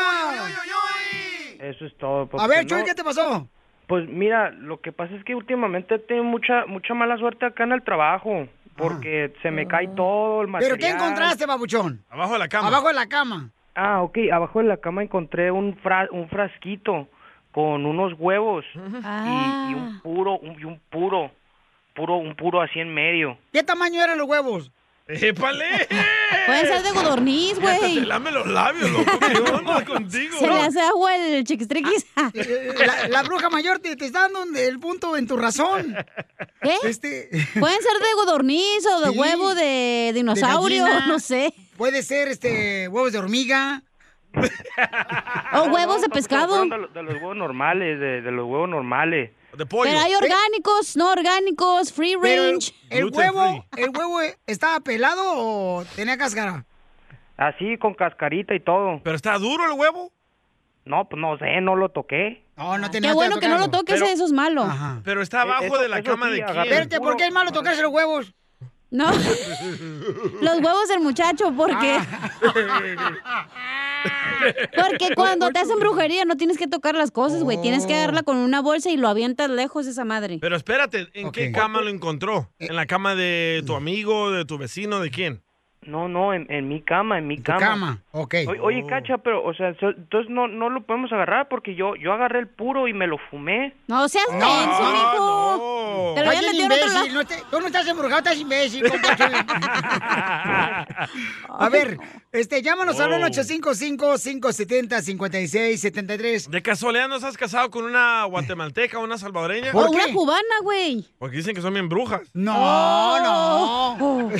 Eso es todo, A papuchón. ver, Chuy, ¿qué te pasó? Pues mira, lo que pasa es que últimamente tengo mucha mucha mala suerte acá en el trabajo. Porque se me cae todo el material. ¿Pero qué encontraste, babuchón? Abajo de la cama. Abajo de la cama. Ah, ok. Abajo de la cama encontré un, fra- un frasquito con unos huevos y, y un Ah. puro, un, y un puro, puro, un puro así en medio. ¿Qué tamaño eran los huevos? ¡Épale! Pueden ser de godorniz, Ya hasta güey. te lame los labios, loco. ¿Qué onda contigo? Se le hace agua el chiquistriquis. Eh, La, la bruja mayor te, te está dando el punto en tu razón. ¿Qué? Este, Pueden ser de godorniz o de Sí. huevo de dinosaurio, no sé. puede ser este huevos de hormiga. O huevos de No, pescado. De, los- de los huevos normales, de, de los huevos normales. De pollo. Pero hay orgánicos, no orgánicos, free Pero el, range. el huevo, ¿el huevo estaba pelado o tenía cáscara? Así, con cascarita y todo. ¿Pero está duro el huevo? No, pues no sé, no lo toqué. No, no tenía Qué bueno que no lo toques, Pero- eso es malo. Ajá. Pero está Eh, abajo eso- de la cama sí, de quién. Espérate, ¿por qué es malo tocarse los huevos? No. Los huevos del muchacho, porque. Porque cuando te hacen brujería no tienes que tocar las cosas, güey. Tienes que agarrarla con una bolsa y lo avientas lejos esa madre. Pero espérate, ¿en qué cama lo encontró? ¿En la cama de tu amigo, de tu vecino, de quién? No, no, en, en mi cama, en mi cama. cama, ok. Oye, oye, Cacha, pero, o sea, so- entonces no, no lo podemos agarrar porque yo, yo agarré el puro y me lo fumé. No seas menso, mijo. Te lo en otro lado. imbécil, no te- tú no estás embrujado, estás imbécil. A ver, este, llámanos al Oh. 1-855-570-5673. ¿De casualidad no estás casado con una guatemalteca o una salvadoreña? O una cubana, güey. Porque dicen que son bien brujas. No, no.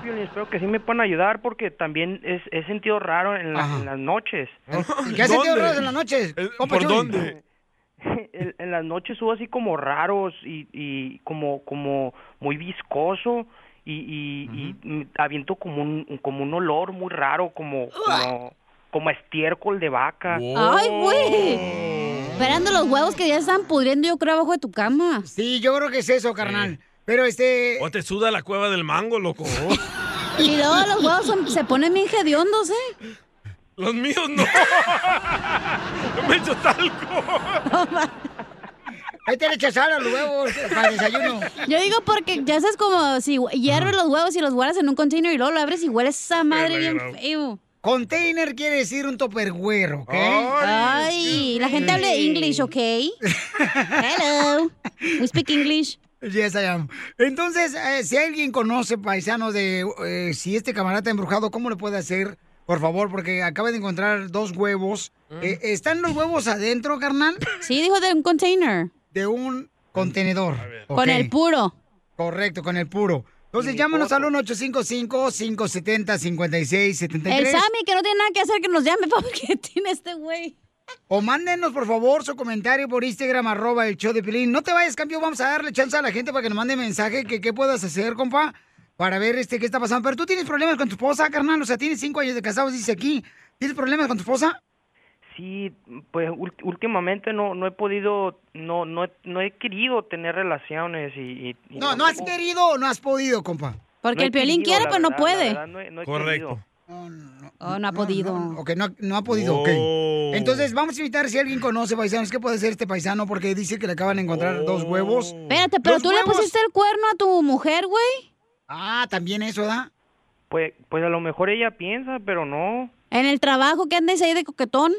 Piolín, espero que sí me puedan ayudar porque también es, he sentido raro en, la- en las noches. ¿Qué has sentido raro en las noches? compa ¿Por Chuy? dónde? en, en las noches subo así como raros y, y como como muy viscoso y, y, y aviento como un como un olor muy raro como como, estiércol de vaca Ay, güey. Esperando los huevos que ya están pudriendo, yo creo, abajo de tu cama. Sí, yo creo que es eso, carnal. Pero este. O te suda la cueva del mango, loco. Y luego los huevos son- se ponen bien hediondos, ¿eh? Los míos no. No me he hecho talco. Ahí te le echas sal a los huevos para el desayuno. Yo digo porque ya sabes como si hierves los huevos y los guardas en un container y luego lo abres y huele esa madre bien feo. Container quiere decir un topperware, ¿ok? Ay, la gente habla English, ¿ok? Hello. We speak English. Yes, I am. Entonces, eh, si alguien conoce, paisano, de eh, si este camarada está embrujado, ¿cómo le puede hacer? Por favor, porque acaba de encontrar dos huevos. Eh, ¿Están los huevos adentro, carnal? Sí, dijo de un container. De un contenedor. Con el puro. Correcto, con el puro. Entonces, llámanos al 1-855-570-5673. El Sammy, que no tiene nada que hacer, que nos llame, porque tiene este güey. O mándenos, por favor, su comentario por Instagram, arroba el show de Pilín. No te vayas, campeón, vamos a darle chance a la gente para que nos mande mensaje que qué puedas hacer, compa, para ver este qué está pasando. Pero tú tienes problemas con tu esposa, carnal, o sea, tienes cinco años de casados, dice aquí. ¿Tienes problemas con tu esposa? sí pues ul- últimamente no no he podido no no he, no he querido tener relaciones y, y- y No, no has querido o no has podido, compa. Porque No el Piolín quiere, pero no puede. la verdad, no he- no he Correcto. querido. Oh, no ha podido. Ok, no, no ha podido, ok. Entonces, vamos a invitar si alguien conoce paisanos. ¿Qué puede hacer este paisano? Porque dice que le acaban de encontrar dos huevos. Espérate, pero ¿Dos tú le pusiste el cuerno a tu mujer, güey. Ah, también eso, ¿da? pues pues a lo mejor ella piensa pero no En el trabajo que andes ahí de coquetón.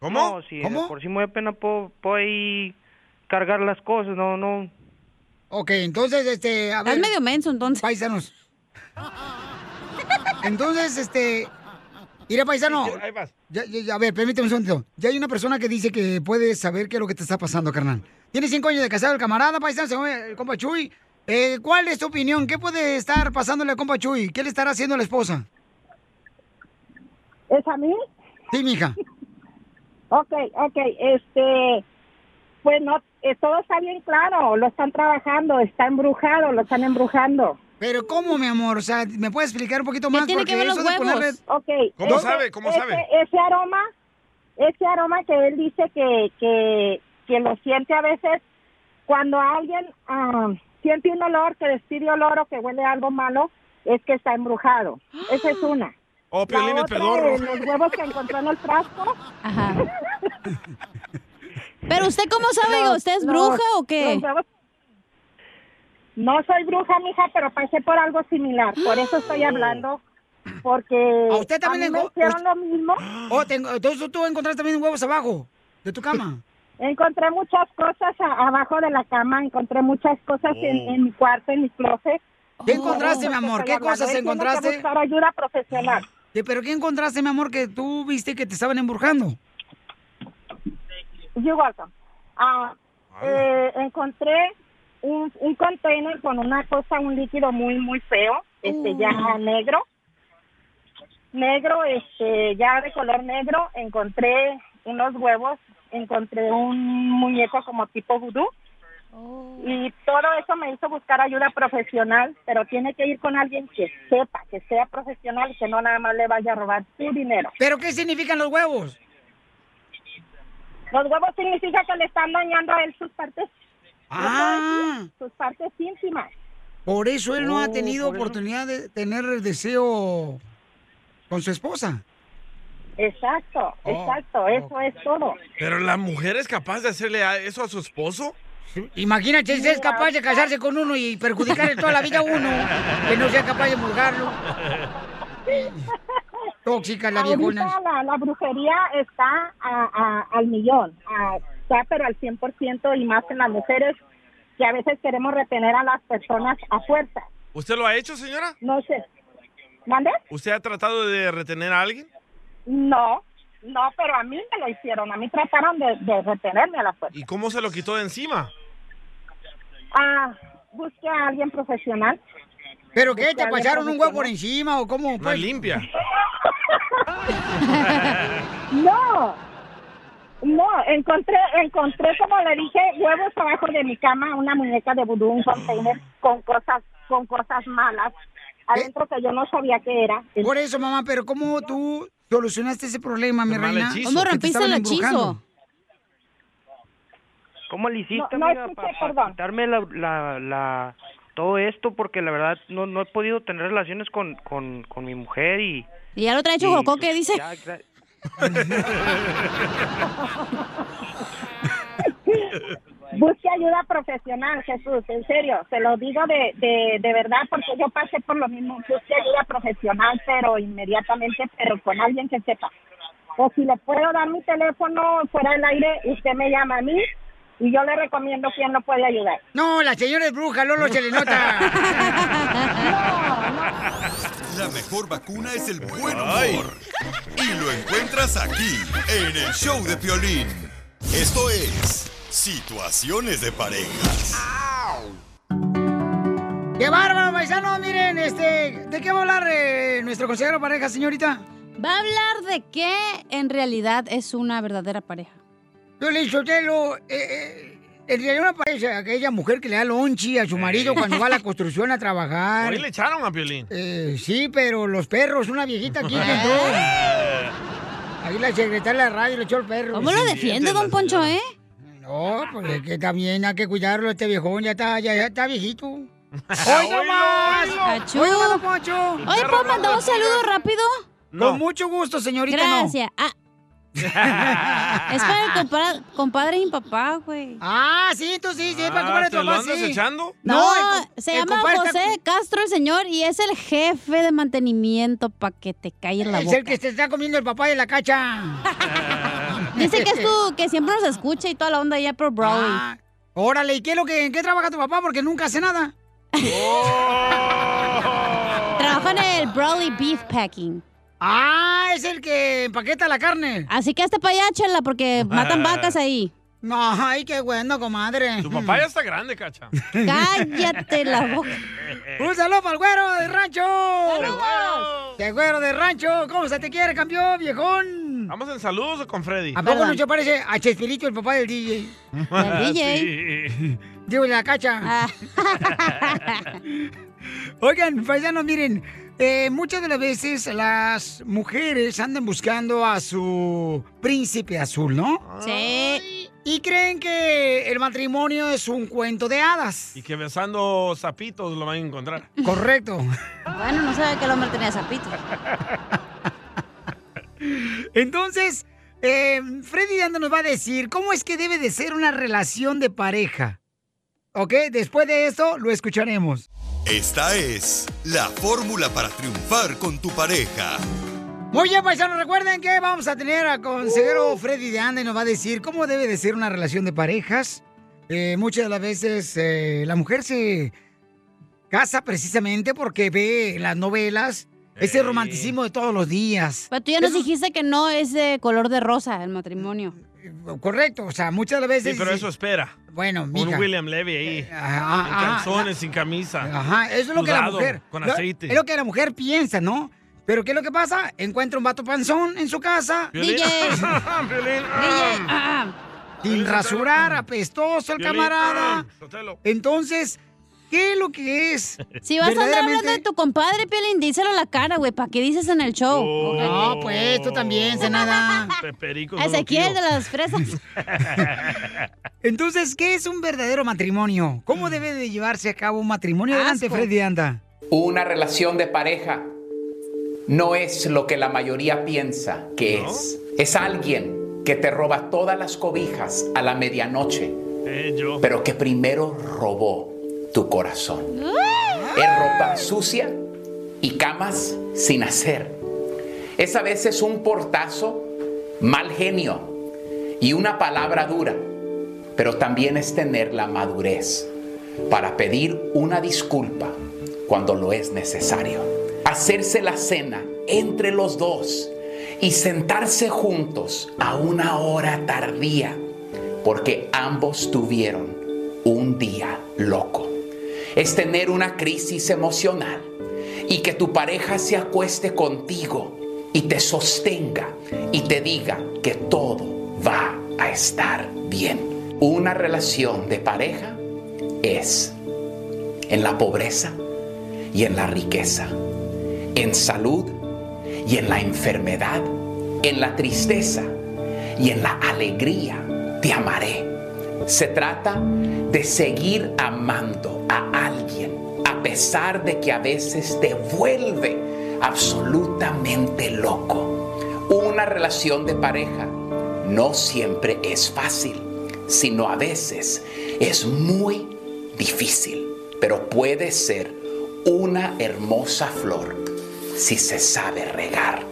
no si por si me da pena puedo, puedo ahí cargar las cosas no no Ok, entonces, este, a ver. Estás medio menso, entonces. Paisanos. Entonces, este. Mira, paisano. Ahí vas. Ya, ya, ya, a ver, permíteme un segundo. Ya hay una persona que dice que puede saber qué es lo que te está pasando, carnal. Tiene cinco años de casado el camarada, paisano, se llama el compa Chuy. Eh, ¿Cuál es tu opinión? ¿Qué puede estar pasándole a compa Chuy? ¿Qué le estará haciendo la esposa? ¿Es a mí? Sí, mija. Ok, ok, este, pues no, eh, todo está bien claro, lo están trabajando, está embrujado, lo están embrujando. Pero ¿cómo, mi amor? O sea, ¿me puedes explicar un poquito más? tiene Porque que ver los ponerle- huevos? Ok. ¿Cómo ese- sabe? ¿Cómo ese- sabe? Ese aroma, ese aroma que él dice que, que, que lo siente a veces cuando alguien ah, siente un olor, que despide olor o que huele a algo malo, es que está embrujado. Esa es una. Oh, Piolín es pedorro. los huevos que encontró en el frasco. Ajá. Pero usted cómo sabe, Los- ¿usted es los- bruja o qué? los huevos- No soy bruja, mija, pero pasé por algo similar. Por eso estoy hablando. Porque ¿A usted también a mí me hicieron lo mismo. Oh, tengo- entonces tú encontraste también huevos abajo de tu cama. Encontré muchas cosas a- abajo de la cama, encontré muchas cosas en, en mi cuarto, en mi closet. ¿Qué encontraste, mi Por eso amor? ¿Qué cosas Él tiene que encontraste? buscar ayuda profesional. ¿Qué- ¿Pero qué encontraste, mi amor, que tú viste que te estaban embrujando? You're welcome. Ah, eh, encontré un, un container con una cosa, un líquido muy, muy feo, este ya negro. Negro, este, ya de color negro. Encontré unos huevos, encontré un muñeco como tipo vudú. Y todo eso me hizo buscar ayuda profesional, pero tiene que ir con alguien que sepa, que sea profesional y que no nada más le vaya a robar su dinero. ¿Pero qué significan los huevos? Los huevos significa que le están dañando a él sus partes. Ah. sus partes íntimas. Por eso él no ha Oh, tenido eso. oportunidad de tener el deseo con su esposa. Exacto, Oh, exacto, eso es todo. Pero la mujer es capaz de hacerle a- eso a su esposo. Imagínate si es capaz de casarse con uno y perjudicarle toda la vida a uno, que no sea capaz de mulgarlo. Tóxica la viejona. La, la brujería está a- a- al millón, a- está pero al 100% y más en las mujeres que a veces queremos retener a las personas a fuerza. ¿Usted lo ha hecho, señora? No sé. ¿Mande? ¿Usted ha tratado de retener a alguien? No, no, pero a mí me lo hicieron, a mí trataron de, de retenerme a la fuerza. ¿Y cómo se lo quitó de encima? Ah, busque a alguien profesional. ¿Pero qué? ¿Te pasaron un huevo por encima o cómo? No pues? es limpia. No, no, encontré, encontré, como le dije, huevos abajo de mi cama, una muñeca de vudú, un container con cosas, con cosas malas adentro que yo no sabía qué era. Por eso, mamá, pero ¿cómo tú solucionaste ese problema, mi reina? hechizo. ¿Cómo rompiste el hechizo? ¿Cómo le hiciste, No, no amiga, escuché, para perdón. quitarme la, la, la, todo esto? Porque la verdad no, no he podido tener relaciones con, con, con mi mujer y... Y ya lo trae ¿qué dice? ya, Busque ayuda profesional, Jesús, en serio, se lo digo de, de, de verdad porque yo pasé por lo mismo. Busque ayuda profesional, pero inmediatamente, pero con alguien que sepa. O si le puedo dar mi teléfono fuera del aire, usted me llama a mí y yo le recomiendo quién lo puede ayudar. No, la señora es bruja, Lolo se le nota. La mejor vacuna es el buen humor. Y lo encuentras aquí, en el show de Piolín. Esto es Situaciones de Parejas. ¡Qué bárbaro, paisano! Miren, este, ¿de qué va a hablar eh, nuestro consejero pareja, señorita? Va a hablar de qué en realidad es una verdadera pareja. Yo le eh, eh, en realidad una pareja, aquella mujer que le da lonchi a su marido cuando va a la construcción a trabajar. Hoy le echaron a Piolín. Eh, sí, pero los perros, una viejita aquí que entró. Ahí la secretaria de la radio le echó el perro. ¿Cómo lo defiende, don Poncho, eh? No, pues es que también hay que cuidarlo, este viejón ya está, ya, ya está viejito. ¡Hoy no más! Achú. ¡Hoy no más, don Poncho! Oye, ¿puedo mandar un saludo rápido? Con mucho gusto, señorita. Gracias. Ah. Es para el compa- compadre y mi papá, güey. Ah, sí, entonces sí, sí, para Ah, compadre ¿te tu lo papá, andas sí. echando? No, el com- se el llama compadre está- José Castro el señor y es el jefe de mantenimiento para que te calles la Es boca. el que se está comiendo el papá de la cacha. Dice que es tú, que siempre nos escucha y toda la onda allá por Broadway. Ah, órale, ¿y qué es lo que, en qué trabaja tu papá? Porque nunca hace nada. Trabaja en el Broadway Beef Packing. Ah, es el que empaqueta la carne. Así que hasta para allá, chela, porque matan vacas ahí. No, ay, qué bueno, comadre. Tu papá ya está grande, cacha. Cállate la boca. Un saludo para el güero de rancho. ¡Qué güero de rancho! ¿Cómo se te quiere, campeón, viejón? ¿Vamos en saludos o con Freddy? ¿A poco no se parece a Chespirito, el papá del DJ? Del DJ. Sí. Digo, la cacha. Ah. Oigan, paisanos, miren, eh, muchas de las veces las mujeres andan buscando a su príncipe azul, ¿no? Sí. Y creen que el matrimonio es un cuento de hadas. Y que besando sapitos lo van a encontrar. Correcto. Bueno, no sabe que el hombre tenía zapitos. Entonces, eh, Freddy Dando nos va a decir cómo es que debe de ser una relación de pareja. ¿Ok? Después de esto lo escucharemos. Esta es la fórmula para triunfar con tu pareja. Muy bien, paisanos, recuerden que vamos a tener a consejero Freddy de Anda y nos va a decir cómo debe de ser una relación de parejas. Eh, muchas de las veces eh, la mujer se casa precisamente porque ve en las novelas ese romanticismo de todos los días. Pero tú ya nos Eso- dijiste que no es de color de rosa el matrimonio. Correcto, o sea, muchas las Sí, veces... pero eso espera. Bueno, Un mija. William Levy ahí. Ajá, en ajá, calzones, sin camisa. Ajá, eso es lo que la mujer. Con lo- aceite. Es lo que la mujer piensa, ¿no? Pero ¿qué es lo que pasa? Encuentra un vato panzón en su casa. Piolín. Piolín. Sin rasurar, apestoso el camarada. Entonces, ¿Qué es lo que es? Si vas a andar hablando de tu compadre, Piolín, díselo a la cara, güey. ¿Para qué dices en el show? No, pues, tú también, Senada. Peperico. Ezequiel de las fresas. Entonces, ¿qué es un verdadero matrimonio? ¿Cómo debe de llevarse a cabo un matrimonio? Adelante. Freddy, anda. Una relación de pareja no es lo que la mayoría piensa que es. Es alguien que te roba todas las cobijas a la medianoche, Eh, yo. pero que primero robó tu corazón. Es ropa sucia y camas sin hacer. Es a veces un portazo, mal genio y una palabra dura, pero también es tener la madurez para pedir una disculpa cuando lo es necesario. Hacerse la cena entre los dos y sentarse juntos a una hora tardía porque ambos tuvieron un día loco. Es tener una crisis emocional y que tu pareja se acueste contigo y te sostenga y te diga que todo va a estar bien. Una relación de pareja es en la pobreza y en la riqueza, en salud y en la enfermedad, en la tristeza y en la alegría. Te amaré. Se trata de seguir amando a alguien a pesar de que a veces te vuelve absolutamente loco. Una relación de pareja no siempre es fácil, sino a veces es muy difícil, pero puede ser una hermosa flor si se sabe regar.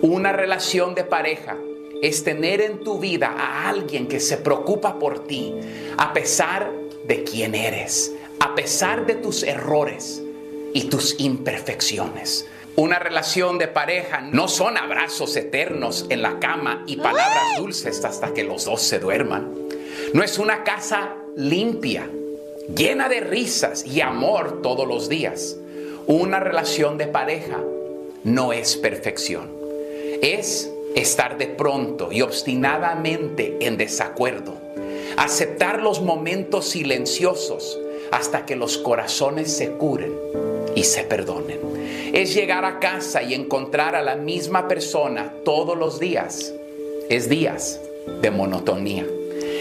Una relación de pareja es tener en tu vida a alguien que se preocupa por ti a pesar de quién eres, a pesar de tus errores y tus imperfecciones. Una relación de pareja no son abrazos eternos en la cama y palabras dulces hasta que los dos se duerman. No es una casa limpia, llena de risas y amor todos los días. Una relación de pareja no es perfección. Es estar de pronto y obstinadamente en desacuerdo. Aceptar los momentos silenciosos hasta que los corazones se curen y se perdonen. Es llegar a casa y encontrar a la misma persona todos los días. Es días de monotonía.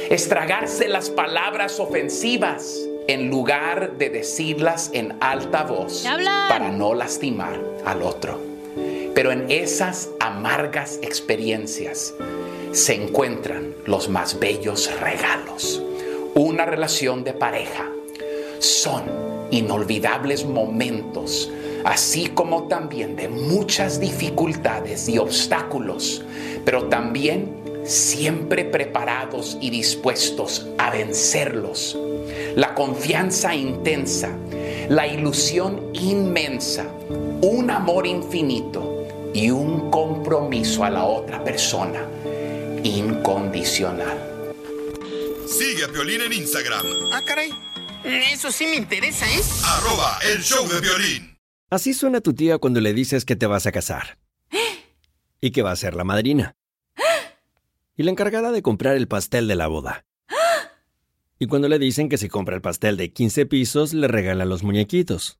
Es tragarse las palabras ofensivas en lugar de decirlas en alta voz para no lastimar al otro. Pero en esas amargas experiencias se encuentran los más bellos regalos. Una relación de pareja son inolvidables momentos, así como también de muchas dificultades y obstáculos, pero también siempre preparados y dispuestos a vencerlos. La confianza intensa, la ilusión inmensa, un amor infinito y un compromiso a la otra persona incondicional. Sigue a Piolín en Instagram, Ah, caray. Eso sí me interesa, ¿eh? arroba el show de violín. Así suena tu tía cuando le dices que te vas a casar. Y que va a ser la madrina. Y la encargada de comprar el pastel de la boda. Y cuando le dicen que si compra el pastel de 15 pisos, le regala los muñequitos.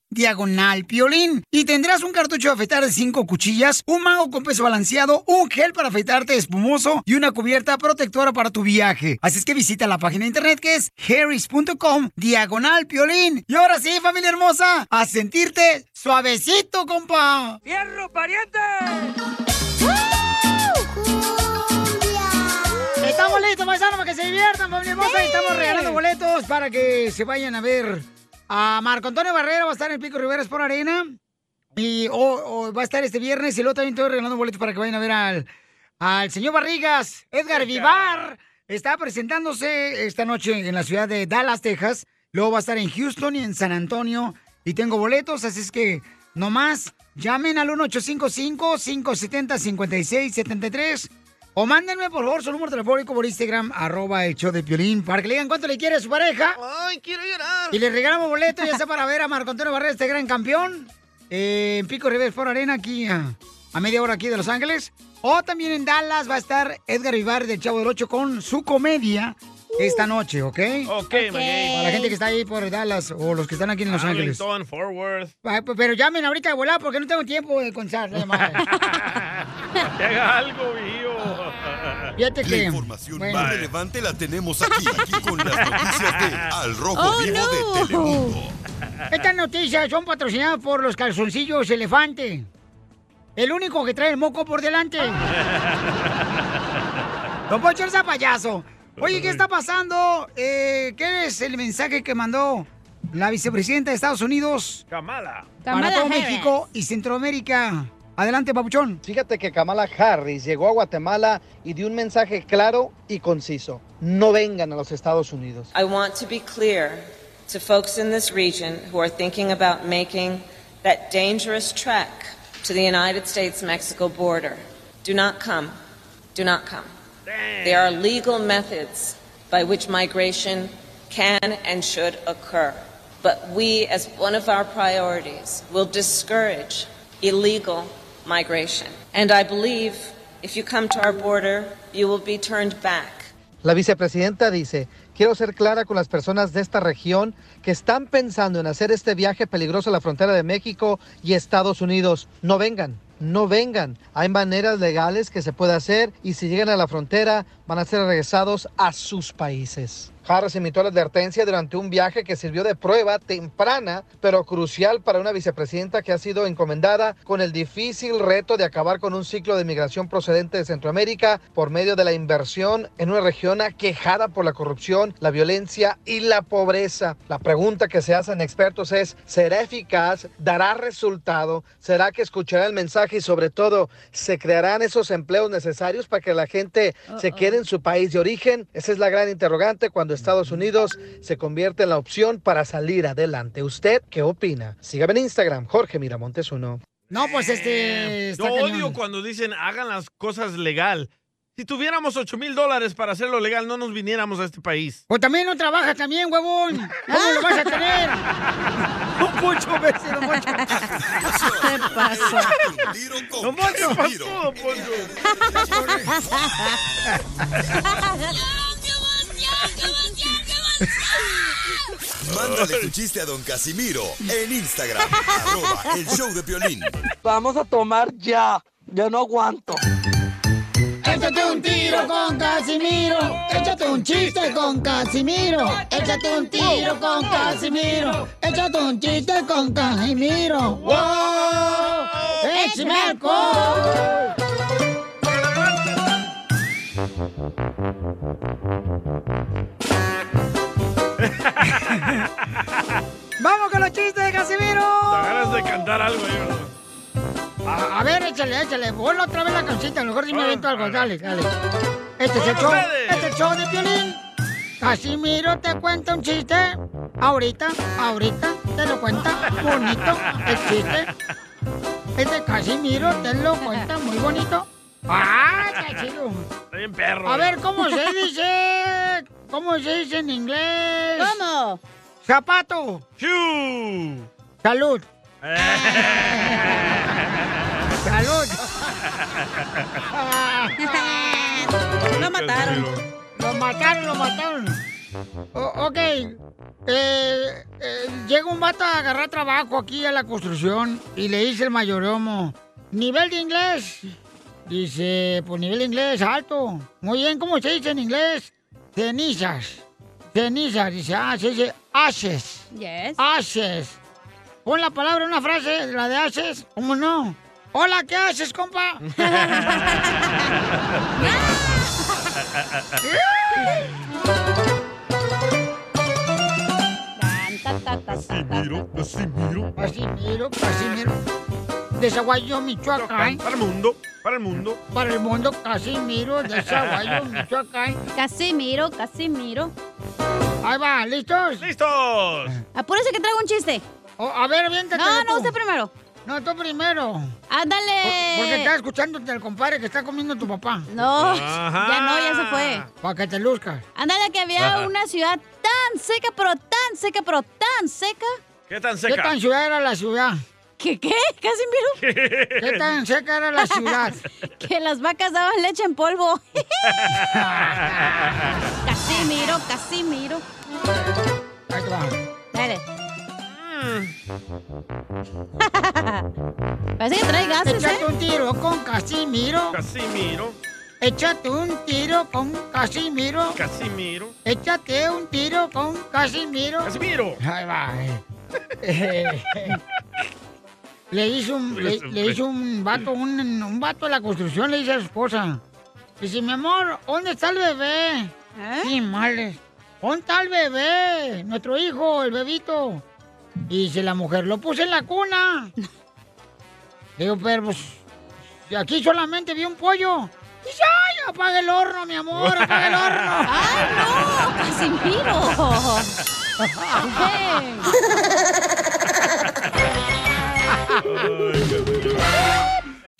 diagonal piolín. Y tendrás un cartucho de afeitar de 5 cuchillas, un mango con peso balanceado, un gel para afeitarte espumoso y una cubierta protectora para tu viaje. Así es que visita la página de internet que es harris.com diagonal piolín. Y ahora sí, familia hermosa, a sentirte suavecito, compa. ¡Fierro, pariente! Estamos listos, paisanos, para que se diviertan, familia hermosa. Y estamos regalando boletos para que se vayan a ver a Marco Antonio Barrera. Va a estar en Pico Riveras por Arena. Y o- o va a estar este viernes. Y luego también estoy regalando boletos para que vayan a ver al, al señor Barrigas. Edgar Vivar está presentándose esta noche en la ciudad de Dallas, Texas. Luego va a estar en Houston y en San Antonio. Y tengo boletos, así es que nomás llamen al 1855-570-5673. O mándenme, por favor, su número telefónico por Instagram, arroba el show de Piolín, para que le digan cuánto le quiere a su pareja. ¡Ay, quiero llorar! Y le regalamos boletos, ya sea para ver a Marco Antonio Barrera, este gran campeón, eh, en Pico Rivers por Arena, aquí a, a media hora aquí de Los Ángeles. O también en Dallas va a estar Edgar Vivar del Chavo del Ocho con su comedia esta noche, ¿ok? Ok, Maguey. Para la gente que está ahí por Dallas o los que están aquí en Los Ángeles. Fort Worth. Pues, Pero llamen ahorita de volar porque no tengo tiempo de contar. nada más. Que haga algo, mío. Fíjate La que. información bueno. más relevante la tenemos aquí, aquí con las noticias de Al Rojo Oh, Vivo no. de Telemundo. Estas noticias son patrocinadas por los calzoncillos elefante. El único que trae el moco por delante. Don Poncho, eres a payaso. Oye, ¿qué está pasando? Eh, ¿Qué es el mensaje que mandó la vicepresidenta de Estados Unidos Kamala. para todo México y Centroamérica? Adelante, papuchón. Fíjate que Kamala Harris llegó a Guatemala y dio un mensaje claro y conciso. No vengan a los Estados Unidos. I want to be clear to folks in this region who are thinking about making that dangerous trek to the United States Mexico border. Do not come. Do not come. There are legal methods by which migration can and should occur. But we, as one of our priorities, will discourage illegal migration. And I believe if you come to our border, you will be turned back. La vicepresidenta dice, quiero ser clara con las personas de esta región que están pensando en hacer este viaje peligroso a la frontera de México y Estados Unidos. No vengan, no vengan. Hay maneras legales que se puede hacer y si llegan a la frontera van a ser regresados a sus países. Harris emitió la advertencia durante un viaje que sirvió de prueba temprana, pero crucial para una vicepresidenta que ha sido encomendada con el difícil reto de acabar con un ciclo de migración procedente de Centroamérica por medio de la inversión en una región aquejada por la corrupción, la violencia y la pobreza. La pregunta que se hacen expertos es, ¿será eficaz? ¿Dará resultado? ¿Será que escuchará el mensaje y sobre todo, ¿se crearán esos empleos necesarios para que la gente se quede en su país de origen? Esa es la gran interrogante cuando Estados Unidos se convierte en la opción para salir adelante. ¿Usted qué opina? Sígame en Instagram, Jorge Miramontes uno. No, pues este. Yo está odio cuando dicen hagan las cosas legal. Si tuviéramos 8 mil dólares para hacerlo legal, no nos viniéramos a este país. Pues también no trabajas también, huevón. ¿Cómo lo vas a tener? Poncho, don Poncho. ¿Qué pasa? Don Poncho. ¿Qué pasó, don ¡Ya, Mándale tu chiste a don Casimiro en Instagram, arroba el show de Piolín. Vamos a tomar ya. Ya no aguanto. Échate un tiro con Casimiro. Échate un chiste con Casimiro. Échate un tiro con Casimiro. Échate un chiste con Casimiro. ¡Wow! ¡Échame alcohol! ¡Vamos con los chistes de Casimiro! Te ganas de cantar algo ¿verdad? A, a ver, échale, échale. Ponle otra vez la cancioncita. A lo mejor si me Ah, avento algo. Dale, dale. Este es el show. ustedes. Este es el show de violín. Casimiro te cuenta un chiste. Ahorita, ahorita te lo cuenta bonito el chiste. Este Casimiro te lo cuenta muy bonito. ¡Ah, está chido! Está bien perro. A eh. ver, ¿cómo se dice? ¿Cómo se dice en inglés? ¿Cómo? Zapato. Shoo. Salud. Salud. Lo mataron. Lo mataron, lo mataron. O- ok. Eh, eh, llega un vato a agarrar trabajo aquí a la construcción y le dice el mayordomo, ¿nivel de inglés? Dice, pues nivel inglés alto. Muy bien, ¿cómo se dice en inglés? Cenizas. Cenizas. Dice, ah, se dice ashes. Yes. Ashes. Pon la palabra en una frase, la de ashes. ¿Cómo no? Hola, ¿qué haces, compa? Casimiro, Casimiro. Casimiro, Casimiro. De Zaguayo, Michoacán. Para el mundo, para el mundo. Para el mundo, Casimiro, de Zaguayo, Michoacán. Casimiro, Casimiro. Ahí va, ¿listos? ¡Listos! Apúrese que traigo un chiste. Oh, a ver, aviéntate. No, no, usted primero. No, tú primero. Ándale. Por- porque estás escuchándote al compadre que está comiendo tu papá. No, ya no, ya se fue. Para que te luzcas. Ándale, que había una ciudad tan seca, pero tan seca, pero tan seca. ¿Qué tan ¿Qué seca? tan ciudad era la ciudad? ¿Qué qué? Casimiro. ¿Qué tan seca era la ciudad? que las vacas daban leche en polvo. Casimiro, Casimiro. Ahí te va. Dale. Parece que trae gases, Échate ¿eh? un tiro con Casimiro. Casimiro, Échate un tiro con Casimiro. Casimiro. Échate un tiro con Casimiro. Casimiro. Ahí va. eh. Le hizo un, le, le hizo un vato, un, un vato de la construcción, le dice a su esposa. Dice, mi amor, ¿dónde está el bebé? Sí, males. ¿Dónde está el bebé? Nuestro hijo, el bebito. Y dice la mujer, lo puse en la cuna. Le digo, pero pues, aquí solamente vi un pollo. Dice, ay, apaga el horno, mi amor, apaga el horno. ¡Ay, no! Ai, meu Deus.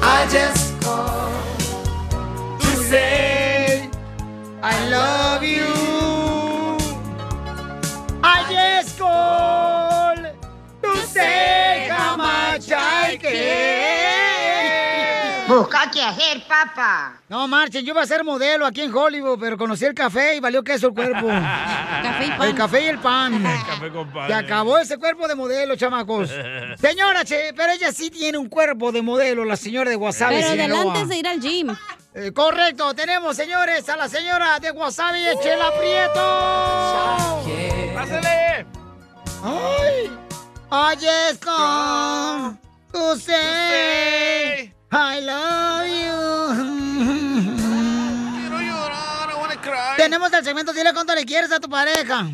I just called to say I love you. Care. Busca qué hacer, papá. No, marchen, yo iba a ser modelo aquí en Hollywood, pero conocí el café y valió queso el cuerpo. Café y pan. El café y el pan. Café con pan. Se acabó ese cuerpo de modelo, chamacos. Señora, che, pero ella sí tiene un cuerpo de modelo, la señora de Wasabi, Pero Sinaloa. delante de ir al gym. Eh, correcto, tenemos, señores, a la señora de Wasabi, Chela Prieto. ¡Pásale! ¡Ay! I just come to say I love you. Tenemos el segmento Dile cuánto le quieres a tu pareja.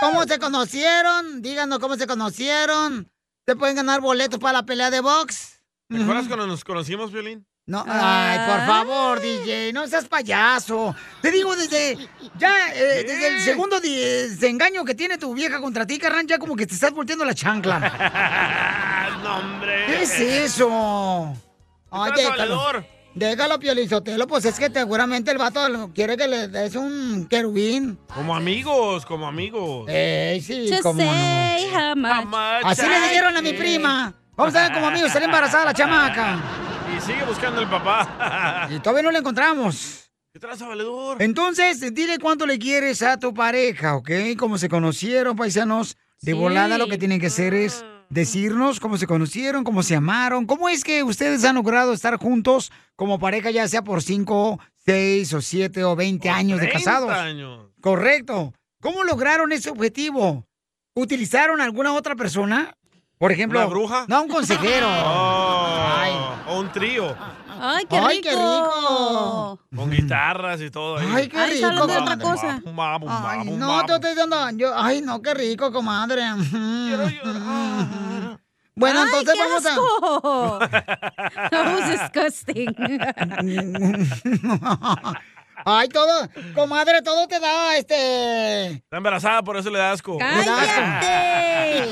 ¿Cómo se conocieron? Díganos cómo se conocieron. ¿Te pueden ganar boletos para la pelea de box? ¿Te acuerdas cuando nos conocimos, Violín? No, ay, por favor, DJ, no seas payaso. Te digo desde ya, eh, desde el segundo desengaño que tiene tu vieja contra ti, carnal, ya como que te estás volteando la chancla. no, hombre. ¿Qué es eso? Ay, déjalo. valedor? Déjalo, Piolizotelo, pues es que seguramente el vato quiere que le des un querubín. Como amigos, como amigos. Ey, sí, Just cómo no. say how much. Así le dijeron a mi prima. Vamos a ver como amigos, se le embarazada la chamaca. Y sigue buscando el papá. Y todavía no la encontramos. ¿Qué traza, valedor? Entonces, dile cuánto le quieres a tu pareja, ¿ok? Cómo se conocieron, paisanos. De Sí. volada lo que tienen que hacer es decirnos cómo se conocieron, cómo se amaron, cómo es que ustedes han logrado estar juntos como pareja, ya sea por 5, 6 o 7 o 20 años de 30 casados. años. Correcto. ¿Cómo lograron ese objetivo? ¿Utilizaron alguna otra persona? Por ejemplo, ¿Una bruja? No, un consejero. Oh, O un trío. Ay, qué rico. Ay, qué rico. Con guitarras y todo. ahí. Ay, qué Ay, rico. hablando de otra cosa. Bam, bum, bam, Ay, no, te estoy dando. Yo, ay, no, qué rico, comadre. Bueno, Ay, entonces qué vamos asco. That was disgusting. Ay, todo, comadre, todo te da este. Está embarazada, por eso le da asco. ¡Cállate!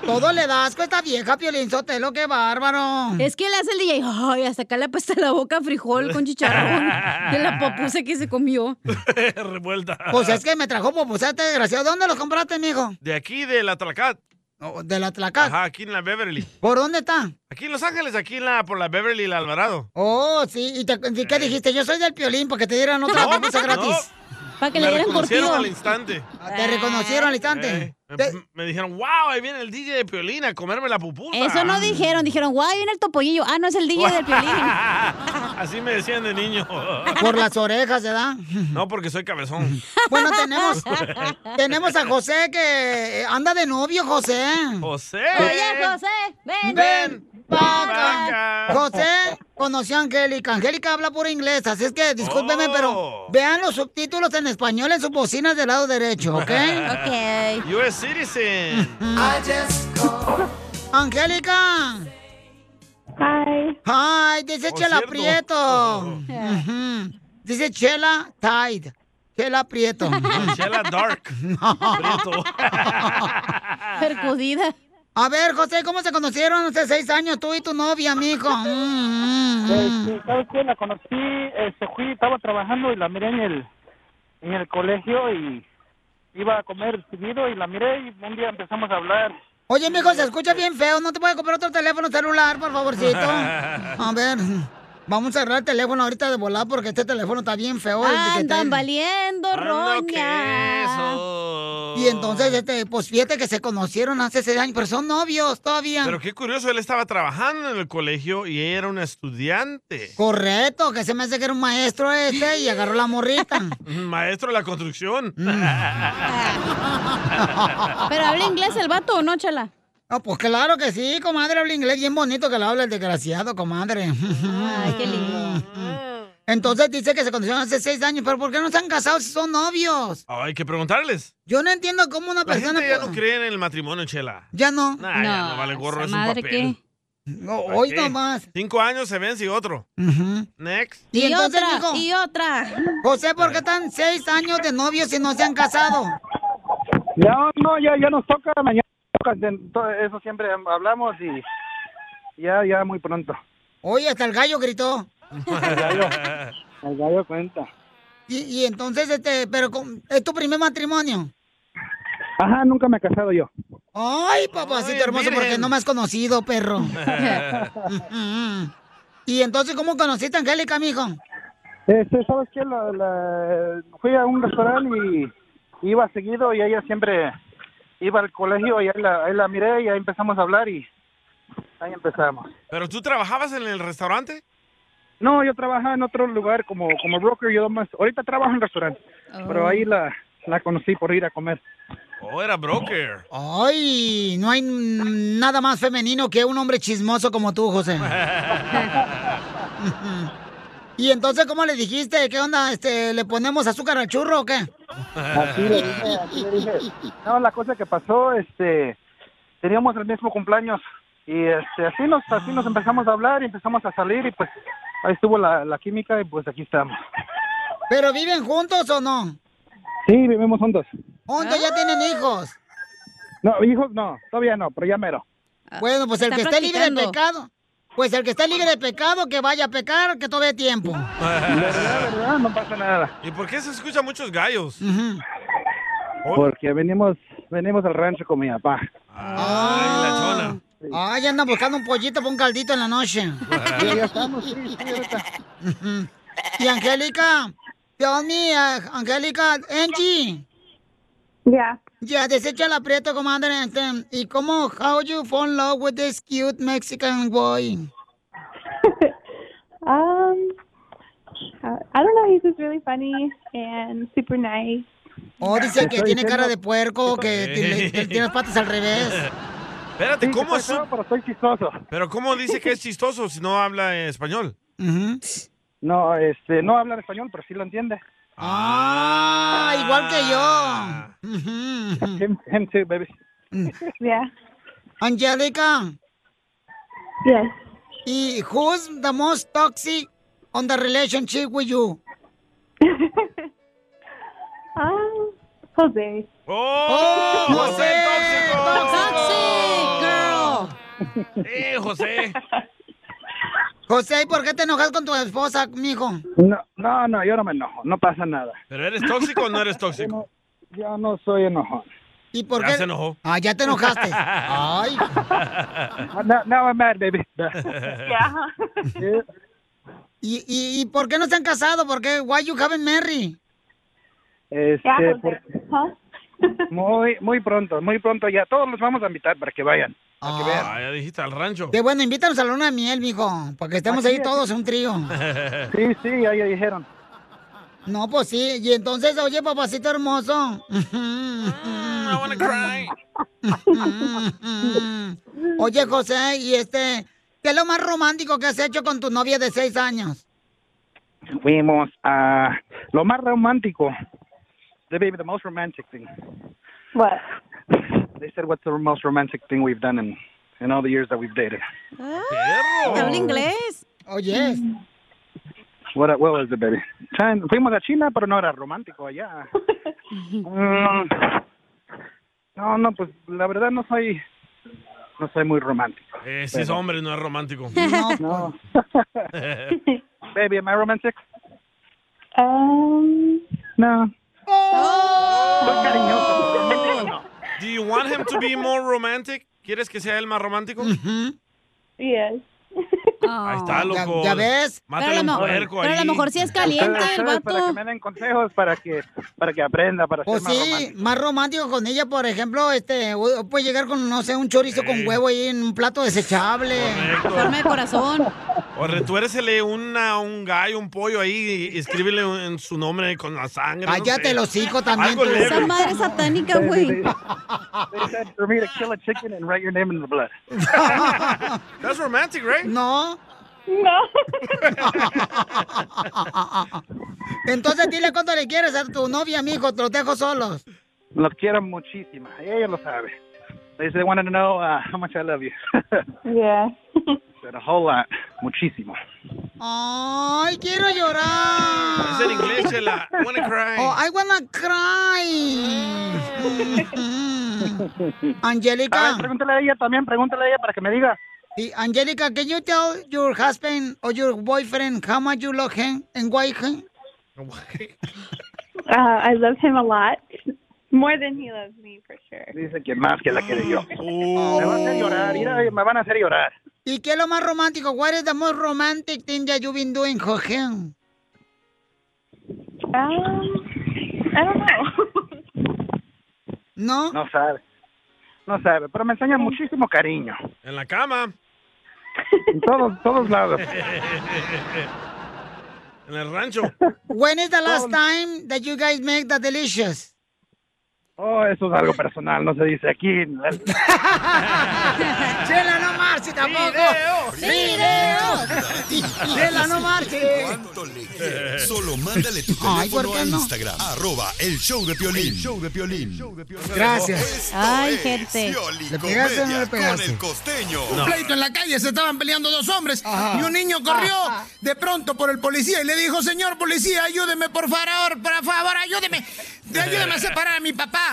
Todo le da asco a esta vieja Piolín Sotelo, qué bárbaro. Es que le hace el DJ, ay, hasta acá le apesta la boca frijol con chicharrón de la papusa que se comió. Revuelta. Pues es que me trajo popusete, desgraciado. ¿Dónde los compraste, mijo? De aquí, de la Tlacat. De la Tlacat. Ajá, aquí en la Beverly. ¿Por dónde está? Aquí en Los Ángeles, aquí en la, por la Beverly y la Alvarado. Oh, sí. ¿Y te- qué dijiste? Yo soy del Piolín para que te dieran otra No, papusa no. Para que Me le dieran reconocieron curtido. al instante. Te reconocieron al instante. Eh, me, me dijeron, wow, ahí viene el DJ de Piolín a comerme la pupusa. Eso no dijeron, dijeron, guay, viene el topollillo. Ah, no es el DJ del piolín. Así me decían de niño. Por las orejas, ¿verdad? No, porque soy cabezón. Bueno, tenemos, tenemos a José que anda de novio, José. José. Oye, José, ven. Ven, José conoció a Angélica. Angélica habla puro inglés, así es que discúlpeme, Oh. pero vean los subtítulos en español en sus bocinas del lado derecho, ¿ok? Ok. US Citizen. Angélica. Hi. Hi, dice Oh, Chela cierto. Prieto. Dice Chela Tide. Chela Prieto. Chela Dark. Prieto. Percudida. A ver, José, ¿cómo se conocieron hace seis años tú y tu novia, mijo? Mm, mm, mm. Este, ¿Sabes qué? La conocí, este, fui, estaba trabajando y la miré en el, en el colegio y iba a comer seguido y la miré y un día empezamos a hablar. Oye, mijo, se escucha bien feo. ¿No te puedes comprar otro teléfono celular, por favorcito? A ver, vamos a cerrar el teléfono ahorita de volar porque este teléfono está bien feo. el que Andan traen. valiendo, roña. Y entonces, este, pues fíjate que se conocieron hace seis años, pero son novios todavía. Pero qué curioso, él estaba trabajando en el colegio y ella era una estudiante. Correcto, que se me hace que era un maestro este y agarró la morrita. Maestro de la construcción. Mm. ¿Pero habla inglés el vato o no, chala? Ah, pues claro que sí, comadre, habla inglés bien bonito que lo habla el desgraciado, comadre. Ay, qué lindo. Entonces dice que se conocieron hace seis años, pero ¿por qué no se han casado si son novios? Oh, hay que preguntarles. Yo no entiendo cómo una La persona... gente ya puede- no cree en el matrimonio, Chela. Ya no. Nah, ya no vale gorro, es un madre, papel. ¿qué? No, ¿Para hoy qué? nomás. Cinco años se vence y otro. Next. Y, Y, otra, y otra. José, ¿por qué están seis años de novios y no se han casado? Ya, no, ya, ya nos toca, mañana todo eso siempre hablamos y ya, ya muy pronto. Oye, hasta el gallo gritó. El gallo, el gallo cuenta. Y, y entonces, este, pero con- es tu primer matrimonio. Ajá, nunca me he casado yo. Ay, papacito Ay, hermoso, porque no me has conocido, perro. Y entonces, ¿cómo conociste a Angélica, mijo? Este, ¿sabes qué? La, la- fui a un restaurante y iba seguido y ella siempre iba al colegio y ahí la, ahí la miré y ahí empezamos a hablar y ahí empezamos. ¿Pero tú trabajabas en el restaurante? No, yo trabajaba en otro lugar como, como broker, yo más, ahorita trabajo en restaurante, pero ahí la, la conocí por ir a comer. Oh, era broker. Ay, no hay nada más femenino que un hombre chismoso como tú, José. y entonces, ¿cómo le dijiste? ¿Qué onda? Este, ¿Le ponemos azúcar al churro o qué? Así le dije, así le dije. No, la cosa que pasó, este, teníamos el mismo cumpleaños y este, así nos, así nos empezamos a hablar y empezamos a salir y pues ahí estuvo la, la química y pues aquí estamos. ¿Pero viven juntos o no? Sí, vivimos juntos. ¿Juntos ya tienen hijos? No, hijos no, todavía no, pero ya mero. Bueno, pues el Está que esté libre de pecado. Pues el que esté libre de pecado, que vaya a pecar, que todavía tiempo. verdad, verdad, no pasa nada. ¿Y por qué se escuchan muchos gallos? Porque venimos, venimos al rancho con mi papá. Ay, la chona. Ay, anda buscando un pollito para un caldito en la noche. Sí, ya estamos, sí, sí, ahorita. Y Angélica, uh, Angélica, Angie. Yeah. Ya, desecha el aprieto, comandante. Este, ¿Y cómo, how you fall in love with this cute Mexican boy? Um, I don't know. He's just really funny and super nice. Oh, dice que tiene cara de puerco, que tiene, que tiene las patas al revés. Espérate, ¿cómo es? pero soy chistoso. Pero ¿cómo dice que es chistoso si no habla español? No, este, no habla español, pero sí lo entiende. Ah, igual que yo. Him, him too, baby. Yeah. Angelica. Yes. ¿Y who's the most toxic on the relationship with you? Um, Jose. ¡Oh! José tóxico! ¡Eh, José! José, ¿y por qué te enojas con tu esposa, mijo? No, no, no, yo no me enojo, no pasa nada. ¿Pero eres tóxico o no eres tóxico? Yo no soy enojón. ¿Y por Ya qué? se enojó. Ah, ya te enojaste. Ay. Now, now I'm mad, baby. ¿Y, y, ¿Y por qué no se han casado? ¿Por qué? Why you haven't married? Este, Yeah, muy, muy pronto, muy pronto ya. Todos los vamos a invitar para que vayan. Para que vean. Ah, ya dijiste al rancho. Qué bueno, invítanos a la luna de miel, mijo, para que estemos Aquí, ahí aquí. todos, un trío. Sí, sí, ya, ya dijeron. No, pues sí. Y entonces, oye, papacito hermoso. I wanna cry. Oye, José, y este, ¿qué es lo más romántico que has hecho con tu novia de seis años? Fuimos a lo más romántico. The baby, the most romantic thing. What? They said, what's the most romantic thing we've done in, in all the years that we've dated? Habla inglés. Oh, yes. What, what was it, baby? Chan- Fuimos a China, pero no era romántico allá. Mm, no, no, pues la verdad no soy, no soy muy romántico. Eh, si es hombre, no es romántico. No. Baby, am I romantic? Um, no. Oh. Soy cariñoso. Do you want him to be more romantic? ¿Quieres que sea él más romántico? yes. Ahí está, loco. ¿Ya ves? Mátale Pero a un lo- puerco pero a ahí. lo mejor sí es caliente el ustedes, Para que vato. me den consejos, para que, para que aprenda, para Pues ser más sí, romántico. más romántico con ella, por ejemplo, este, puede llegar con, no sé, un chorizo con huevo ahí en un plato desechable. Forma de corazón. O retuércele una, un gallo, un pollo ahí y escríbele en su nombre con la sangre. no Cállate sé. los hijos también. Algo leve. Esa madre satánica, güey. They said for me to kill a chicken and write your name in the blood. That's romantic, right? No. No. Entonces dile cuánto le quieres a tu novia, mijo, te los dejo solos. Los quiero muchísimo. Ella lo sabe. They said, wanted to know uh, how much I love you. Yeah. Said a whole lot. Muchísimo. Ay, quiero llorar. Es en inglés, chela. I wanna cry. Oh, I wanna cry. Angelica. A ver, pregúntale a ella también, pregúntale a ella para que me diga. Angelica, can you tell your husband or your boyfriend how much you love him and why him? Uh, I love him a lot. More than he loves me, for sure. Dice que más que la quiere yo. Me va a hacer llorar, mira, me van a hacer llorar. ¿Y qué es lo más romántico? What is the most romantic thing that you've been doing for him? Um, I don't know. ¿No? No sabe. No sabe, pero me enseña muchísimo cariño. En la cama. En todos, todos lados. En el rancho. When is the last time that you guys make the delicious? Oh, eso es algo personal, no se dice aquí. Chela, no marche tampoco. ¡Video! Chela, no marche. ¿Cuánto le quieres? Solo mándale tu Ay, ¿por teléfono qué a no? Instagram. Arroba el show de Piolín. El show de Piolín. Gracias. Ay, gente. ¿Le pegaste o no le Con pegaste? el costeño. Un pleito en la calle, se estaban peleando dos hombres y un niño corrió de pronto por el policía y le dijo, señor policía, ayúdeme por favor, por favor, ayúdeme, ayúdeme a separar a mi papá,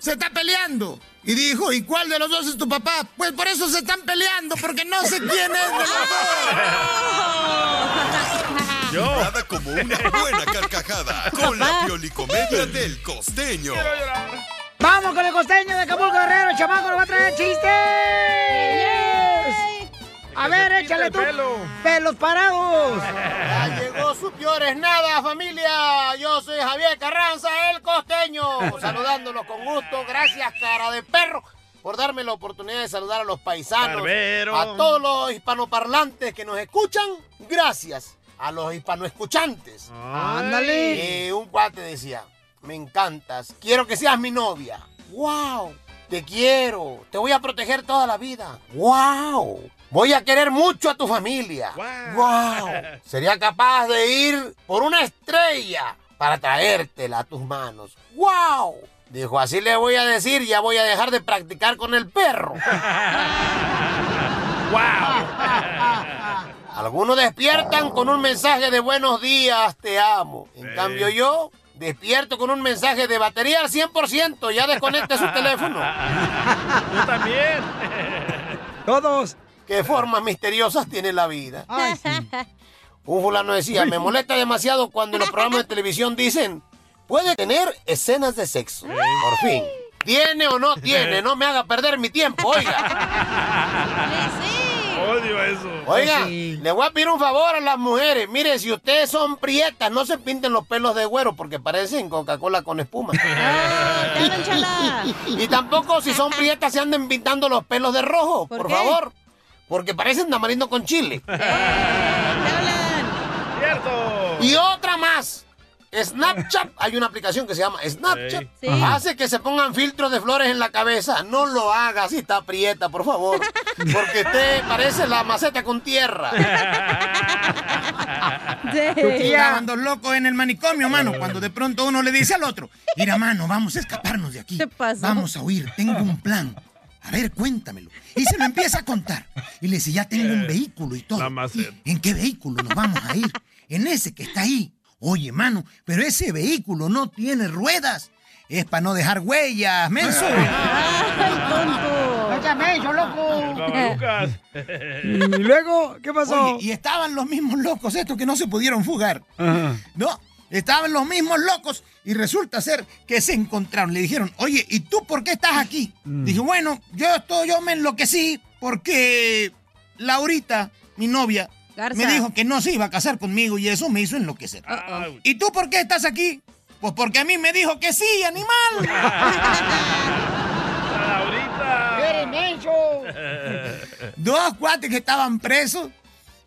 se está peleando. Y dijo, ¿y cuál de los dos es tu papá? Pues por eso se están peleando, porque no sé quién es de los Yo. Nada como una buena carcajada con la piolicomedia del costeño. Vamos con el costeño de Acapulco Guerrero, chamaco, nos va a traer chistes. A ver, échale tú. Pelos parados. Ya llegó su peores nada, familia. Yo soy Javier Carranza, el costeño. Saludándolos con gusto. Gracias, cara de perro, por darme la oportunidad de saludar a los paisanos. Barbero. A todos los hispanoparlantes que nos escuchan. Gracias a los hispanoescuchantes. Ándale. Eh, un cuate decía, me encantas, quiero que seas mi novia. ¡Wow! Te quiero, te voy a proteger toda la vida. ¡Wow! Voy a querer mucho a tu familia. ¡Wow! Sería capaz de ir por una estrella para traértela a tus manos. ¡Wow! Dijo, así le voy a decir, ya voy a dejar de practicar con el perro. Algunos despiertan con un mensaje de buenos días, te amo. En cambio yo despierto con un mensaje de batería al 100%, ya desconecte su teléfono. Yo también. Todos. Qué formas misteriosas tiene la vida. Ay, sí. Un fulano decía, me molesta demasiado cuando en los programas de televisión dicen, puede tener escenas de sexo. Por fin. ¿Tiene o no tiene? No me haga perder mi tiempo, oiga. Odio eso. Oiga, le voy a pedir un favor a las mujeres. Mire, si ustedes son prietas, no se pinten los pelos de güero porque parecen Coca-Cola con espuma. y tampoco si son prietas se anden pintando los pelos de rojo, por, favor. Porque parecen tamarindo con chile. Cierto. Y otra más. Snapchat, hay una aplicación que se llama Snapchat. Sí. Hace que se pongan filtros de flores en la cabeza. No lo haga si está prieta, por favor. Porque usted parece la maceta con tierra. Estaban dos locos en el manicomio, mano, cuando de pronto uno le dice al otro, mira, mano, vamos a escaparnos de aquí. Vamos a huir, tengo un plan. A ver, cuéntamelo. Y se lo empieza a contar. Y le dice, ya tengo un vehículo y todo. ¿En qué vehículo nos vamos a ir? En ese que está ahí. Oye, mano, pero ese vehículo no tiene ruedas. Es para no dejar huellas, menso. ¡Ay, tonto! ¡No llames, yo loco! Y luego, ¿qué pasó? Oye, y estaban los mismos locos estos que no se pudieron fugar. No, estaban los mismos locos y resulta ser que se encontraron. Le dijeron, oye, ¿y tú por qué estás aquí? Dije, bueno, yo estoy, yo me enloquecí porque Laurita, mi novia, Garza. me dijo que no se iba a casar conmigo y eso me hizo enloquecer. ¿Y tú por qué estás aquí? Pues porque a mí me dijo que sí, animal. ¡Eres menso! Dos cuates que estaban presos,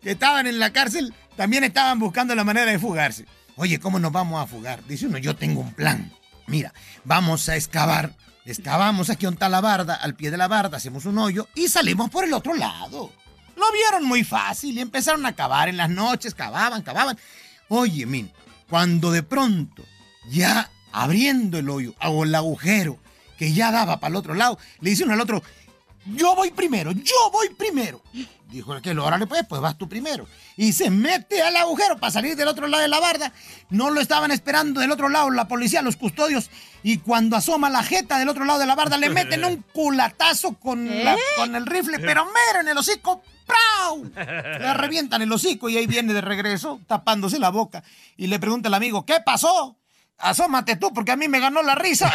que estaban en la cárcel, también estaban buscando la manera de fugarse. Oye, ¿cómo nos vamos a fugar? Dice uno, yo tengo un plan. Mira, vamos a excavar. Excavamos aquí donde está la barda, al pie de la barda, hacemos un hoyo y salimos por el otro lado. Lo vieron muy fácil y empezaron a cavar en las noches, cavaban, cavaban. Oye, min, cuando de pronto, ya abriendo el hoyo o el agujero que ya daba para el otro lado, le dice uno al otro, yo voy primero, yo voy primero. Dijo aquel, órale pues, pues vas tú primero. Y se mete al agujero para salir del otro lado de la barda. No lo estaban esperando del otro lado la policía, los custodios. Y cuando asoma la jeta del otro lado de la barda, le meten un culatazo con, la- ¿Eh? con el rifle, pero mero en el hocico. ¡Prau! Le revientan el hocico y ahí viene de regreso, tapándose la boca. Y le pregunta al amigo, ¿qué pasó? Asómate tú, porque a mí me ganó la risa.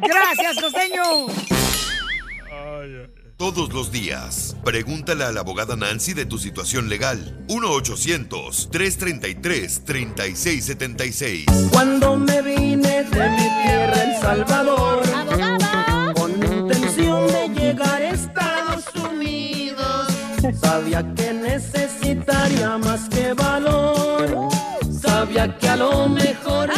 ¡Gracias, costeño! Todos los días, pregúntale a la abogada Nancy de tu situación legal. 1-800-333-3676. Cuando me vine de mi tierra, El Salvador, con intención de llegar a Estados Unidos, sabía Sabía que necesitaría más que valor. Sabía que a lo mejor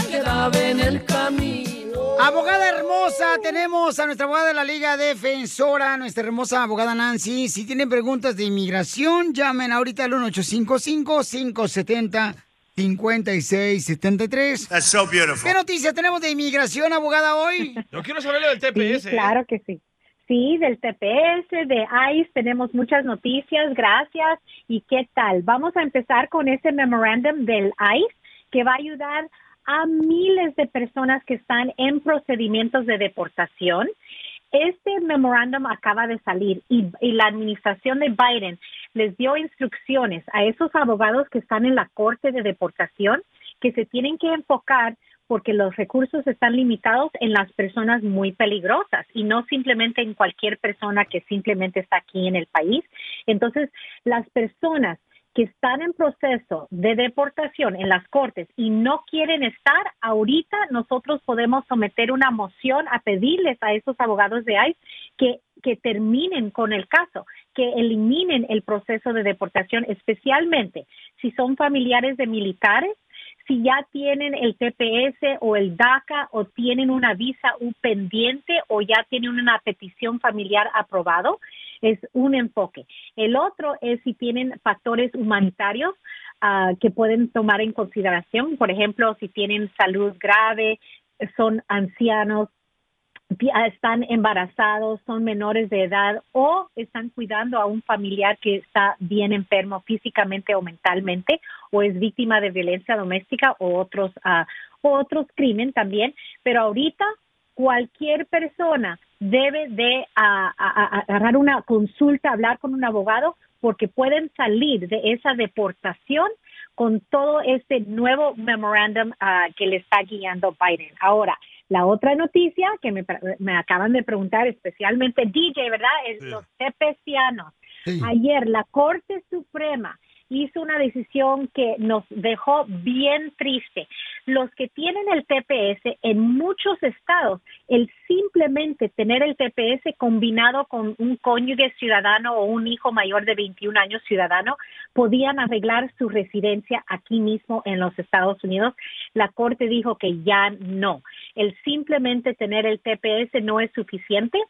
Abogada hermosa, tenemos a nuestra abogada de la Liga Defensora, nuestra hermosa abogada Nancy. Si tienen preguntas de inmigración, llamen ahorita al 1855-570-5673. That's so beautiful. ¿Qué noticias tenemos de inmigración, abogada, hoy? Yo quiero saber lo del TPS. Sí, claro que sí. Sí, del TPS, de ICE, tenemos muchas noticias, gracias. ¿Y qué tal? Vamos a empezar con ese memorándum del ICE que va a ayudar a miles de personas que están en procedimientos de deportación. Este memorándum acaba de salir y, y la administración de Biden les dio instrucciones a esos abogados que están en la corte de deportación que se tienen que enfocar porque los recursos están limitados en las personas muy peligrosas y no simplemente en cualquier persona que simplemente está aquí en el país. Entonces, las personas que están en proceso de deportación en las cortes y no quieren estar, ahorita nosotros podemos someter una moción a pedirles a esos abogados de ICE que, que terminen con el caso, que eliminen el proceso de deportación, especialmente si son familiares de militares si ya tienen el TPS o el DACA o tienen una visa un pendiente o ya tienen una petición familiar aprobado, es un enfoque. El otro es si tienen factores humanitarios ah, que pueden tomar en consideración, por ejemplo, si tienen salud grave, son ancianos, ah, están embarazados, son menores de edad o están cuidando a un familiar que está bien enfermo físicamente o mentalmente o es víctima de violencia doméstica o otros o otros crimen también, pero ahorita cualquier persona debe de ah, agarrar una consulta, hablar con un abogado porque pueden salir de esa deportación con todo este nuevo memorándum ah, que le está guiando Biden. Ahora, la otra noticia que me, me acaban de preguntar, especialmente DJ, ¿verdad? Es Sí. los tepecianos. Sí. Ayer la Corte Suprema hizo una decisión que nos dejó bien triste. Los que tienen el TPS en muchos estados, el simplemente tener el TPS combinado con un cónyuge ciudadano o un hijo mayor de 21 años ciudadano, podían arreglar su residencia aquí mismo en los Estados Unidos. La Corte dijo que ya no. El simplemente tener el TPS no es suficiente.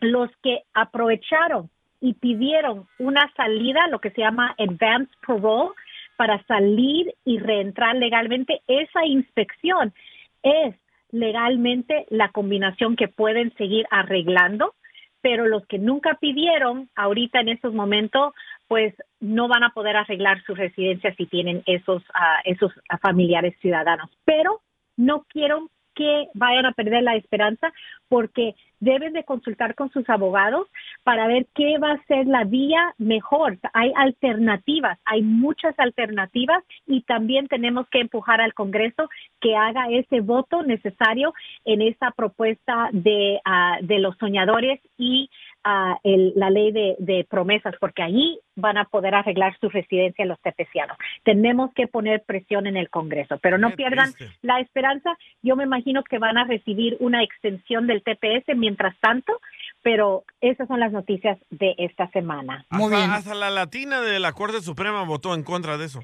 Los que aprovecharon y pidieron una salida, lo que se llama advance parole, para salir y reentrar legalmente, esa inspección es legalmente la combinación que pueden seguir arreglando, pero los que nunca pidieron, ahorita en estos momentos, pues no van a poder arreglar su residencia si tienen esos, ah, esos familiares ciudadanos. Pero no quiero que vayan a perder la esperanza porque deben de consultar con sus abogados para ver qué va a ser la vía mejor. Hay alternativas, hay muchas alternativas y también tenemos que empujar al Congreso que haga ese voto necesario en esa propuesta de, ah, de los soñadores y ah, el- la ley de, de promesas, porque allí van a poder arreglar su residencia los tepecianos. Tenemos que poner presión en el Congreso, pero no Qué pierdan triste. la esperanza. Yo me imagino que van a recibir una extensión del TPS mientras tanto, pero esas son las noticias de esta semana. Hasta, hasta la latina de la Corte Suprema votó en contra de eso.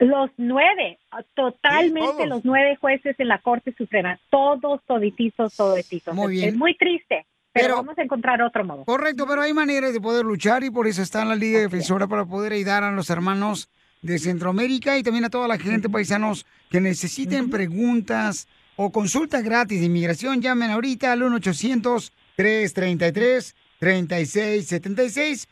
Los nueve, totalmente Sí, los nueve jueces en la Corte Suprema, todos todititos, todititos. Muy bien. Es muy triste, pero, Pero- vamos a encontrar otro modo. Correcto, pero hay maneras de poder luchar y por eso está en la Liga Defensora para poder ayudar a los hermanos de Centroamérica y también a toda la gente, paisanos, que necesiten preguntas o consulta gratis de inmigración. Llamen ahorita al 1-800-333-3676.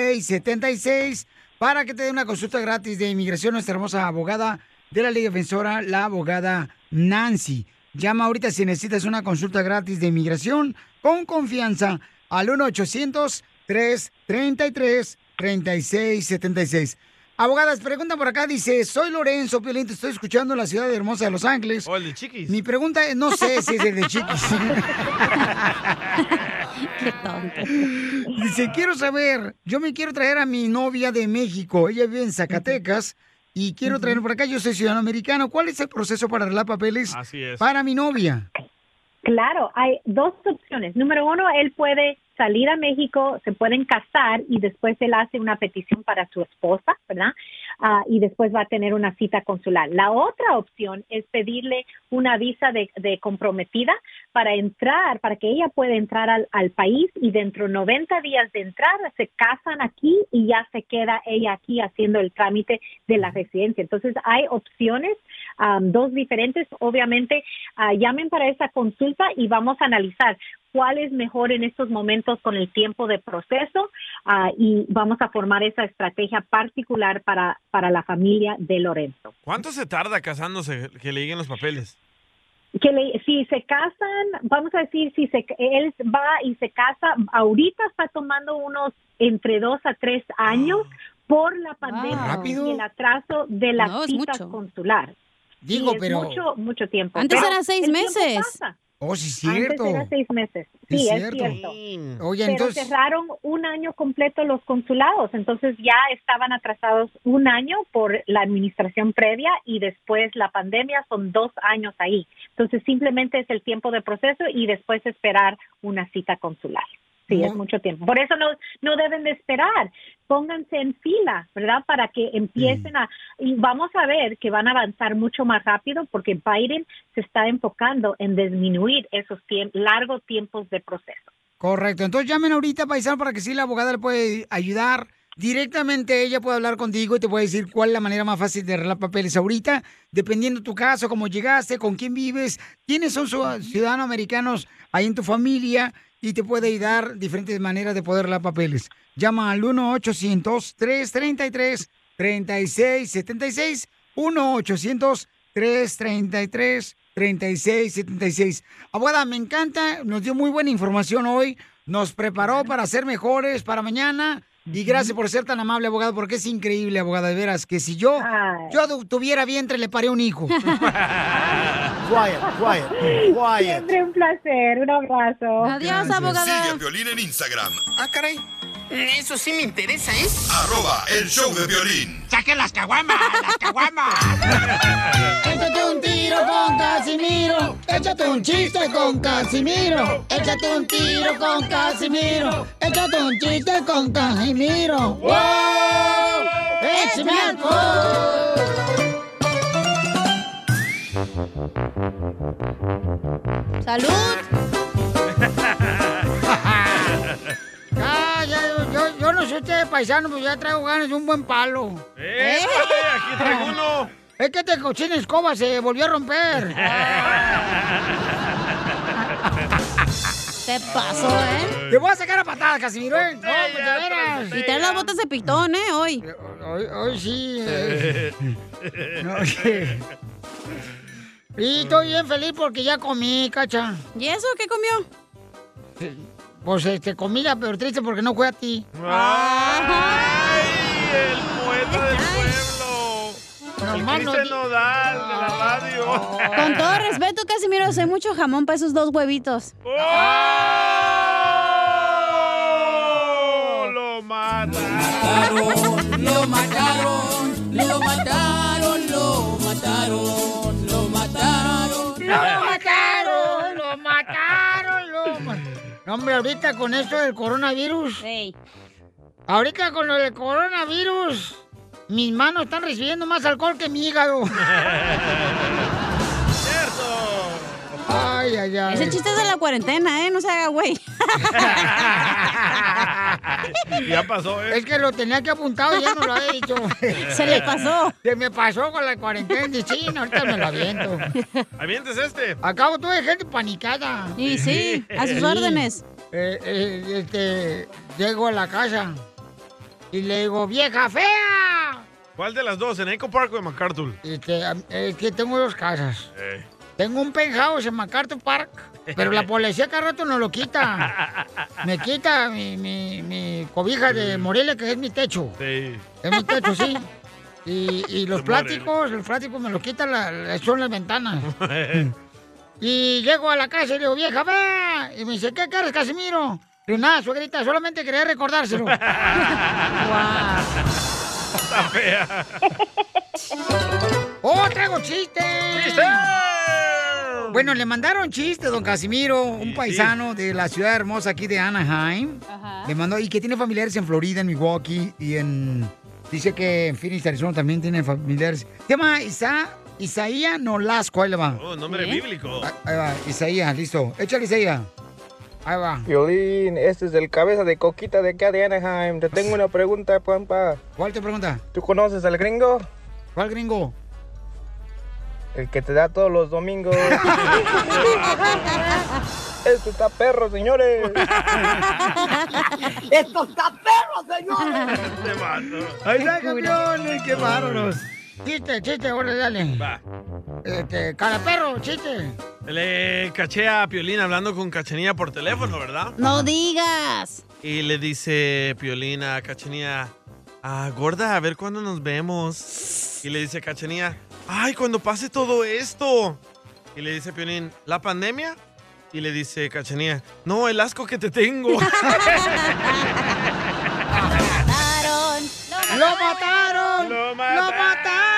1-800-333-3676 para que te dé una consulta gratis de inmigración nuestra hermosa abogada de la Liga Defensora, la abogada Nancy. Llama ahorita si necesitas una consulta gratis de inmigración con confianza al 1-800-333-3676. Abogadas, pregunta por acá, dice, soy Lorenzo Piolín, te estoy escuchando en la ciudad hermosa de Los Ángeles. O el de Chiquis. Mi pregunta es, no sé si es el de Chiquis. Qué tonto. Dice, quiero saber, yo me quiero traer a mi novia de México, ella vive en Zacatecas, y quiero traer por acá, yo soy ciudadano americano. ¿Cuál es el proceso para arreglar papeles Así es. para mi novia? Claro, hay dos opciones. Número uno, él puede salir a México, se pueden casar y después él hace una petición para su esposa, ¿verdad? Ah, y después va a tener una cita consular. La otra opción es pedirle una visa de, de comprometida para entrar, para que ella pueda entrar al, país y dentro de 90 días de entrada se casan aquí y ya se queda ella aquí haciendo el trámite de la residencia. Entonces hay opciones, am, dos diferentes. Obviamente, ah, llamen para esa consulta y vamos a analizar cuál es mejor en estos momentos con el tiempo de proceso ah, y vamos a formar esa estrategia particular para, para la familia de Lorenzo. ¿Cuánto se tarda casándose que le lleguen los papeles? que le- si se casan, vamos a decir, si se, él va y se casa, ahorita está tomando unos entre dos a tres años por la pandemia y el atraso de las No, citas mucho. consular. Digo, pero- mucho, mucho tiempo. Antes Pero era seis meses. pasa. Oh, sí, es Antes cierto. era seis meses. Sí, Sí, es es cierto. cierto. Oye, Pero entonces- cerraron un año completo los consulados, entonces ya estaban atrasados un año por la administración previa y después la pandemia son dos años ahí. Entonces simplemente es el tiempo de proceso y después esperar una cita consular. Sí, es mucho tiempo. Por eso no, no deben de esperar. Pónganse en fila, ¿verdad? Para que empiecen a... Y vamos a ver que van a avanzar mucho más rápido porque Biden se está enfocando en disminuir esos tiemp- largos tiempos de proceso. Correcto. Entonces llamen ahorita, paisano, para que sí la abogada le puede ayudar. Directamente ella puede hablar contigo y te puede decir cuál es la manera más fácil de arreglar papeles ahorita, dependiendo tu caso, cómo llegaste, con quién vives, quiénes son ciudadanos americanos ahí en tu familia y te puede ayudar diferentes maneras de poder arreglar papeles. Llama al 1-800-333-3676, 1-800-333-3676. Abogada, me encanta, nos dio muy buena información hoy, nos preparó para ser mejores para mañana. Y gracias por ser tan amable, abogado, porque es increíble, abogada, de veras, que si yo, yo tuviera vientre, le paré un hijo. Quiet, quiet, quiet. Siempre un placer, un abrazo. Sigue a Piolín en Instagram. Ah, caray. Eso sí me interesa, ¿eh? Arroba el show de violín. ¡Saquen las caguamas! ¡Las caguamas! con Casimiro. Échate un chiste con Casimiro. Échate un tiro con Casimiro. Échate un chiste con Casimiro. ¡Wow! ¡Échame alcohol! ¡Salud! Ya, yo, yo, yo no soy usted paisano, pues ya traigo ganas de un buen palo. ¡Eh! Aquí traigo uno. Es que este cochín escoba se volvió a romper. Te pasó, ¿eh? Te voy a sacar a patadas, Casimiro, ¿eh? No, pues de veras. Y traes las botas de pitón, ¿eh? Hoy. Hoy, hoy sí. eh. No, Y estoy bien feliz porque ya comí, cacha. ¿Y eso qué comió? Pues este, comida, pero triste porque no fue a ti. ¡Ay! El poeta del pueblo. Nomás el no Cristian Nodal de la radio. Con todo respeto, Casimiro, soy mucho jamón para esos dos huevitos. ¡Oh! Lo mataron. Lo mataron, lo mataron, lo mataron, lo mataron. ¡Lo mataron! ¡Lo mataron! ¡Lo mataron! No, hombre, ahorita con esto del coronavirus. Ahorita con lo del coronavirus, mis manos están recibiendo más alcohol que mi hígado. Ay, ay, ay. Ese chiste es de la cuarentena, ¿eh? No se haga güey. Ya pasó, ¿eh? Es que lo tenía que apuntado y ya no lo había dicho. Se le pasó. Se me pasó con la cuarentena. y Sí, ahorita me lo aviento. ¿Avientes este? Acabo tú de gente panicada. Y sí, a sus órdenes. Eh, eh, este, llego a la casa y le digo, vieja fea. ¿Cuál de las dos? ¿En Echo Park o en MacArthur? Este, es que tengo dos casas. Eh. Tengo un penthouse en MacArthur Park, pero la policía cada rato no lo quita. Me quita mi, mi- mi cobija de Morelia, que es mi techo. Sí. Es mi techo, sí. Y, y los plásticos, los plásticos me los quitan, la- son las ventanas. Y llego a la casa y le digo, vieja, ve. Y me dice, ¿qué quieres, Casimiro? Nada, suegrita, solamente quería recordárselo. Está fea. ¡Oh, traigo chistes! ¡Chiste! Bueno, le mandaron chiste, don Casimiro, un paisano de la ciudad hermosa aquí de Anaheim. Ajá. Le mandó, y que tiene familiares en Florida, en Milwaukee y en. Dice que en Phoenix, Arizona también tiene familiares. Se llama Isa, Isaías Nolasco, ahí le va. Oh, nombre bíblico. Ahí va, Isaías, listo. Échale, Isaías. Ahí va. Violín, este es el cabeza de coquita de acá de Anaheim. Te tengo una pregunta, Pampa. ¿Cuál te pregunta? ¿Tú conoces al gringo? ¿Cuál gringo? El que te da todos los domingos. Esto está perro, señores. ¡Esto está perro, señores! Ahí está, campeones, qué bárbaros. Chiste, chiste, ahora dale. Va. Este, cara perro, chiste. Le caché a Piolín hablando con Cachanilla por teléfono, ¿verdad? No digas. Y le dice Piolín a Cachanilla, ah, gorda, a ver cuándo nos vemos. Y le dice Cachanilla, ay, cuando pase todo esto. Y le dice Piolín, ¿la pandemia? Y le dice Cachanilla, no, el asco que te tengo. ¡Lo mataron! ¡Lo mataron! ¡Lo mataron!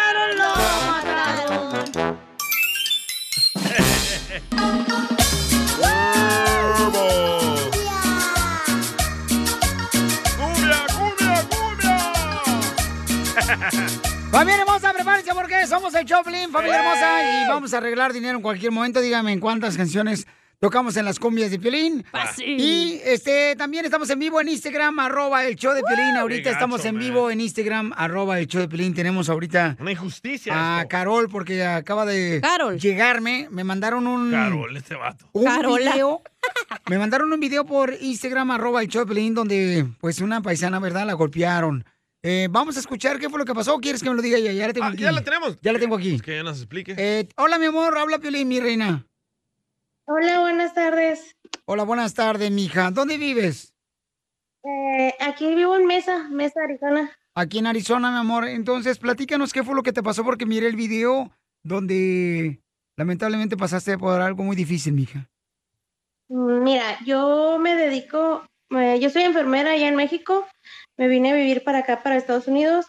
¡Cumbia, cumbia, Familia hermosa, prepárense porque somos el Choplin, familia hermosa, y vamos a arreglar dinero en cualquier momento. Dígame en cuántas canciones tocamos en las cumbias de Piolín. Fácil. Y este también estamos en vivo en Instagram, arroba el show de Piolín. Ahorita gacho, estamos en man. vivo en Instagram, arroba el show de Piolín. Tenemos ahorita Una injusticia. a esto. Carol porque acaba de llegarme. Me mandaron un... Carol, este vato. un Carola. video. Me mandaron un video por Instagram, arroba el show de Piolín, donde pues una paisana, ¿verdad? La golpearon. Eh, vamos a escuchar qué fue lo que pasó. ¿Quieres que me lo diga ya? Ya la tengo Ah, aquí. ya la tenemos. Ya la tengo aquí. Que ella nos explique. Eh, hola, mi amor. Habla Piolín, mi reina. Hola, buenas tardes. Hola, buenas tardes, mija. ¿Dónde vives? Eh, aquí vivo en Mesa, Mesa, Arizona. Aquí en Arizona, mi amor. Entonces, platícanos qué fue lo que te pasó porque miré el video donde lamentablemente pasaste por algo muy difícil, mija. Mira, yo me dedico, eh, yo soy enfermera allá en México, me vine a vivir para acá, para Estados Unidos.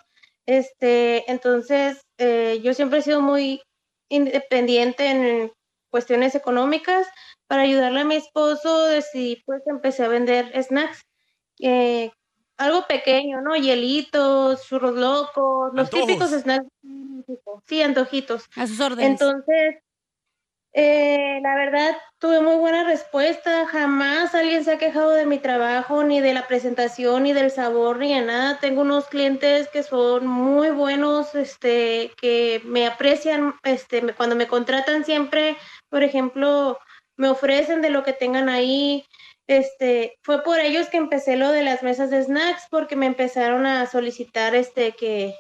Este, entonces, eh, yo siempre he sido muy independiente en cuestiones económicas. Para ayudarle a mi esposo, decidí, pues, empecé a vender snacks. eh, algo pequeño, ¿no? Hielitos, churros locos, los Antojos. típicos snacks. de México. Sí, antojitos. A sus órdenes. Entonces, eh, la verdad, tuve muy buena respuesta. Jamás alguien se ha quejado de mi trabajo, ni de la presentación, ni del sabor, ni de nada. Tengo unos clientes que son muy buenos, este, que me aprecian, este, me- cuando me contratan siempre, por ejemplo, me ofrecen de lo que tengan ahí. Este, fue por ellos que empecé lo de las mesas de snacks, porque me empezaron a solicitar, este, que,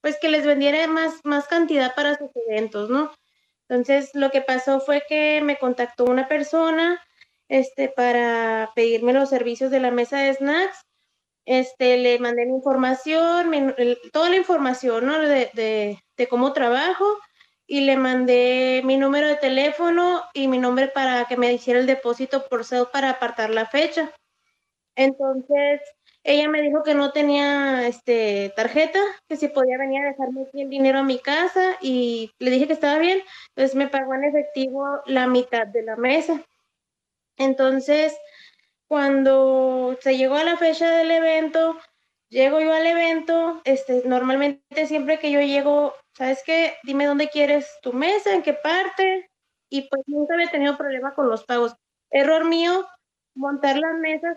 pues que les vendiera más, más cantidad para sus eventos, ¿no? Entonces, lo que pasó fue que me contactó una persona este, para pedirme los servicios de la mesa de snacks. Este, le mandé mi información, el- toda la información ¿no? de- de cómo trabajo y le mandé mi número de teléfono y mi nombre para que me hiciera el depósito por cel para apartar la fecha. Entonces, ella me dijo que no tenía este tarjeta, que si podía venir a dejarme el dinero a mi casa y le dije que estaba bien, pues me pagó en efectivo la mitad de la mesa. Entonces, cuando se llegó a la fecha del evento, llego yo al evento, este, normalmente siempre que yo llego, ¿sabes qué? Dime dónde quieres tu mesa, en qué parte, y pues nunca había tenido problema con los pagos. Error mío, montar las mesas.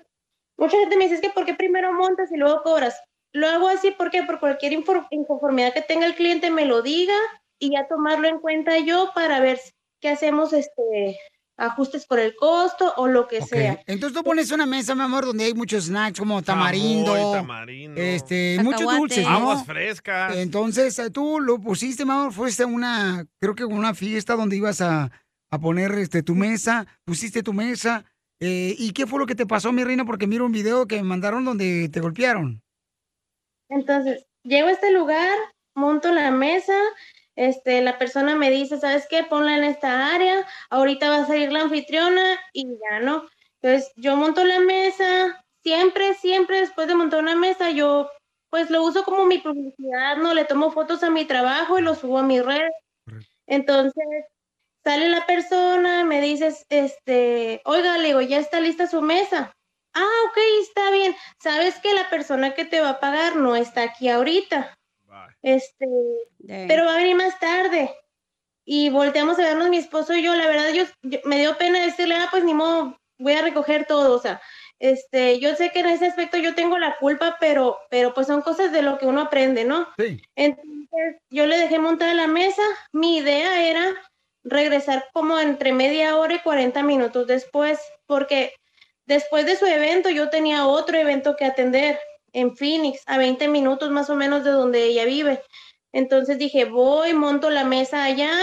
Mucha gente me dice, es que ¿por qué primero montas y luego cobras? Lo hago así, ¿por qué? Por cualquier inconformidad que tenga el cliente me lo diga y ya tomarlo en cuenta yo para ver qué hacemos, este, ajustes por el costo o lo que sea. Entonces tú pones una mesa, mi amor, donde hay muchos snacks como tamarindo, este, muchos dulces, ¿no? Aguas frescas. Entonces eh, tú lo pusiste, mi amor, fuiste a una, creo que una fiesta donde ibas a, a poner este, tu mesa, pusiste tu mesa. eh, ¿Y qué fue lo que te pasó, mi reina? Porque miro un video que me mandaron donde te golpearon. Entonces, llego a este lugar, monto la mesa, este, la persona me dice, ¿sabes qué? Ponla en esta área, ahorita va a salir la anfitriona y ya, ¿no? Entonces, yo monto la mesa, siempre, siempre después de montar una mesa, yo pues lo uso como mi publicidad, ¿no? Le tomo fotos a mi trabajo y lo subo a mi red. Entonces, Sale la persona, me dices, este, oiga, le digo, ya está lista su mesa. Ah, ok, está bien. Sabes que la persona que te va a pagar no está aquí ahorita. Este, pero va a venir más tarde. Y volteamos a vernos mi esposo y yo, la verdad, yo, yo- me dio pena decirle, ah, pues ni modo, voy a recoger todo, o sea, este, yo sé que en ese aspecto yo tengo la culpa, pero, pero pues son cosas de lo que uno aprende, ¿no? Sí. Entonces, yo le dejé montada la mesa, mi idea era regresar como entre media hora y 40 minutos después, porque después de su evento yo tenía otro evento que atender en Phoenix, a 20 minutos más o menos de donde ella vive. Entonces dije, voy, monto la mesa allá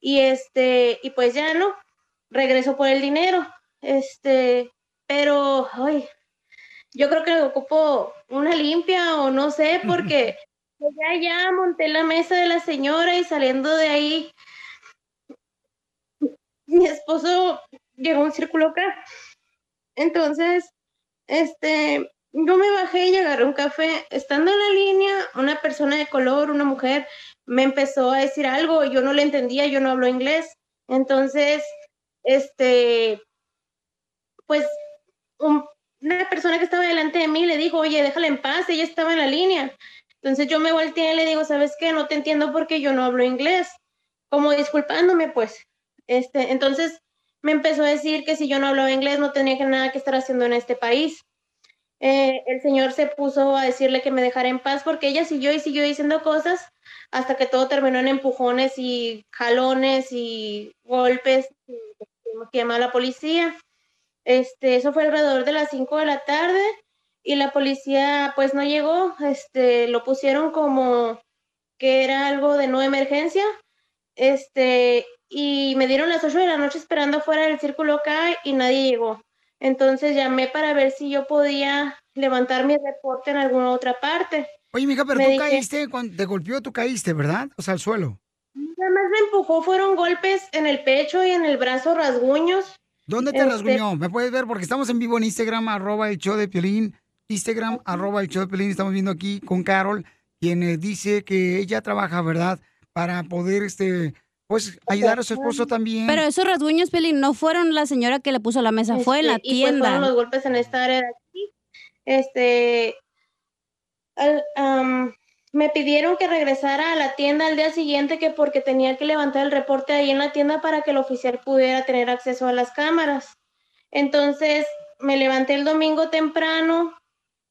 y este, y pues ya no, regreso por el dinero. Este, pero, ay, yo creo que ocupo una limpia o no sé, porque pues ya, ya monté la mesa de la señora y saliendo de ahí, mi esposo llegó a un círculo acá. Entonces, este, yo me bajé y agarré un café. Estando en la línea, una persona de color, una mujer, me empezó a decir algo. Yo no le entendía, yo no hablo inglés. Entonces, este, pues, un- una persona que estaba delante de mí le dijo, oye, déjala en paz, ella estaba en la línea. Entonces yo me volteé y le digo, ¿sabes qué? No te entiendo porque yo no hablo inglés. Como disculpándome, pues. Este, entonces me empezó a decir que si yo no hablaba inglés no tenía que nada que estar haciendo en este país. Eh, el señor se puso a decirle que me dejara en paz porque ella siguió y siguió diciendo cosas hasta que todo terminó en empujones y jalones y golpes y que llamó a la policía. Este, eso fue alrededor de las 5 de la tarde y la policía pues no llegó, este, lo pusieron como que era algo de no emergencia, este, y me dieron las 8 de la noche esperando afuera del círculo acá y nadie llegó. Entonces llamé para ver si yo podía levantar mi reporte en alguna otra parte. Oye, mija, pero Me tú dije- caíste, cuando te golpeó, tú caíste, ¿verdad? O sea, al suelo. Nada más me empujó, fueron golpes en el pecho y en el brazo, rasguños. ¿Dónde te Este, rasguñó? ¿Me puedes ver? Porque estamos en vivo en Instagram, arroba el show de Piolín. Instagram, arroba el show de Piolín. Estamos viendo aquí con Carol, quien eh, dice que ella trabaja, ¿verdad? Para poder, este, pues, ayudar a su esposo también. Pero esos rasguños, Pelín, no fueron la señora que le puso la mesa, fue en la Este, y pues tienda. fueron los golpes en esta área de aquí. Este, al- me pidieron que regresara a la tienda al día siguiente que porque tenía que levantar el reporte ahí en la tienda para que el oficial pudiera tener acceso a las cámaras. Entonces, me levanté el domingo temprano,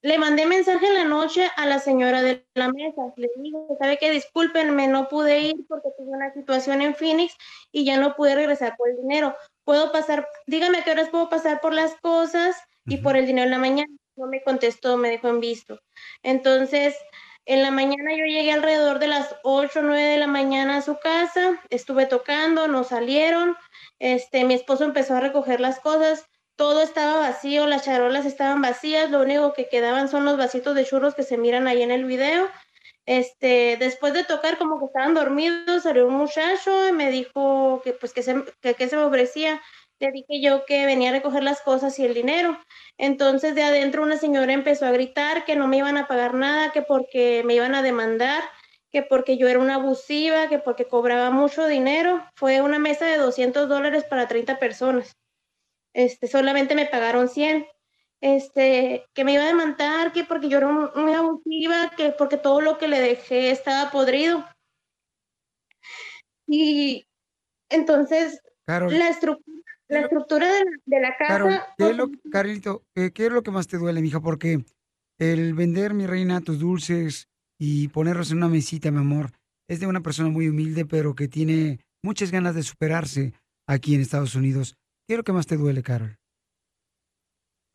le mandé mensaje en la noche a la señora de la mesa. Le digo, ¿sabe qué? Discúlpenme, no pude ir porque tuve una situación en Phoenix y ya no pude regresar por el dinero. Puedo pasar, dígame a qué horas puedo pasar por las cosas y por el dinero en la mañana. No me contestó, me dejó en visto. Entonces, en la mañana yo llegué alrededor de las 8 o 9 de la mañana a su casa, estuve tocando, no salieron, este, mi esposo empezó a recoger las cosas, todo estaba vacío, las charolas estaban vacías, lo único que quedaban son los vasitos de churros que se miran ahí en el video. Este, después de tocar como que estaban dormidos, salió un muchacho y me dijo que pues que se, que, se me ofrecía. Le dije yo que venía a recoger las cosas y el dinero. Entonces de adentro una señora empezó a gritar que no me iban a pagar nada, que porque me iban a demandar, que porque yo era una abusiva, que porque cobraba mucho dinero. Fue una mesa de 200 dólares para 30 personas. Este, solamente me pagaron 100. Este, que me iba a demandar, que porque yo era muy abusiva, que porque todo lo que le dejé estaba podrido. Y entonces Carol. la, estru- la estructura de la, de la casa Carol, ¿qué es lo, Carlito, eh, ¿qué es lo que más te duele, mija? Porque el vender, mi reina, tus dulces y ponerlos en una mesita, mi amor, es de una persona muy humilde, pero que tiene muchas ganas de superarse aquí en Estados Unidos. ¿Qué es lo que más te duele, Carol?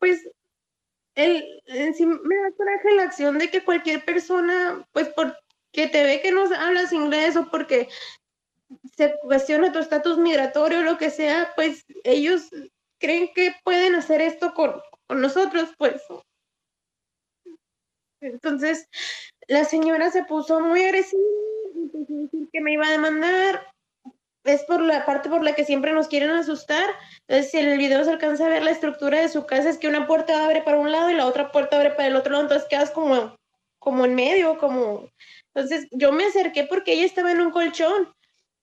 pues el, me da coraje la acción de que cualquier persona, pues porque te ve que no hablas inglés o porque se cuestiona tu estatus migratorio o lo que sea, pues ellos creen que pueden hacer esto con, con nosotros, pues. Entonces, la señora se puso muy agresiva, empezó a decir que me iba a demandar, es por la parte por la que siempre nos quieren asustar. Entonces, si en el video se alcanza a ver la estructura de su casa, es que una puerta abre para un lado y la otra puerta abre para el otro lado, entonces quedas como, como en medio, como... Entonces, yo me acerqué porque ella estaba en un colchón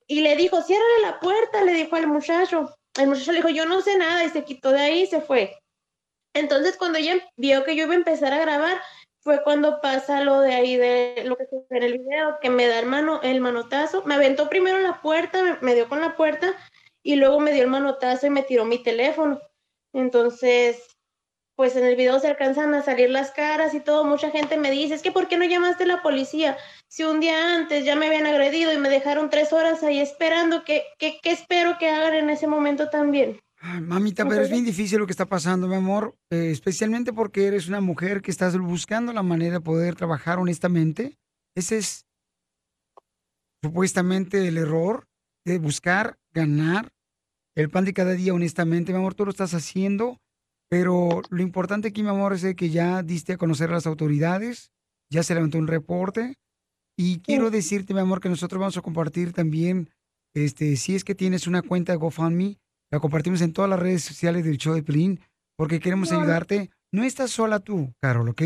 y le dijo, ciérrale la puerta, le dijo al muchacho. El muchacho le dijo, yo no sé nada y se quitó de ahí y se fue. Entonces cuando ella vio que yo iba a empezar a grabar, fue cuando pasa lo de ahí de lo que se ve en el video, que me da el, mano, el manotazo, me aventó primero la puerta, me, dio con la puerta y luego me dio el manotazo y me tiró mi teléfono. Entonces, pues en el video se alcanzan a salir las caras y todo, mucha gente me dice, es que ¿por qué no llamaste a la policía? Si un día antes ya me habían agredido y me dejaron tres horas ahí esperando, ¿qué, qué, qué espero que hagan en ese momento también? Ay, mamita, pero es bien difícil lo que está pasando, mi amor, eh, especialmente porque eres una mujer que estás buscando la manera de poder trabajar honestamente. Ese es supuestamente el error de buscar ganar el pan de cada día honestamente, mi amor, tú lo estás haciendo, pero lo importante aquí, mi amor, es que ya diste a conocer a las autoridades, ya se levantó un reporte y quiero decirte, mi amor, que nosotros vamos a compartir también, este, si es que tienes una cuenta de GoFundMe, la compartimos en todas las redes sociales del show de Pelín, porque queremos ayudarte. No estás sola tú, Carol, ¿ok?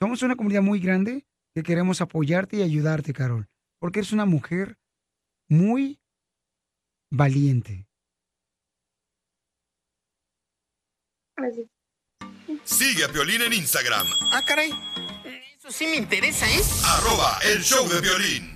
Somos una comunidad muy grande que queremos apoyarte y ayudarte, Carol, porque eres una mujer muy valiente. Sigue a Piolín en Instagram, Ah, caray. Eso sí me interesa, ¿eh? arroba el show de violín.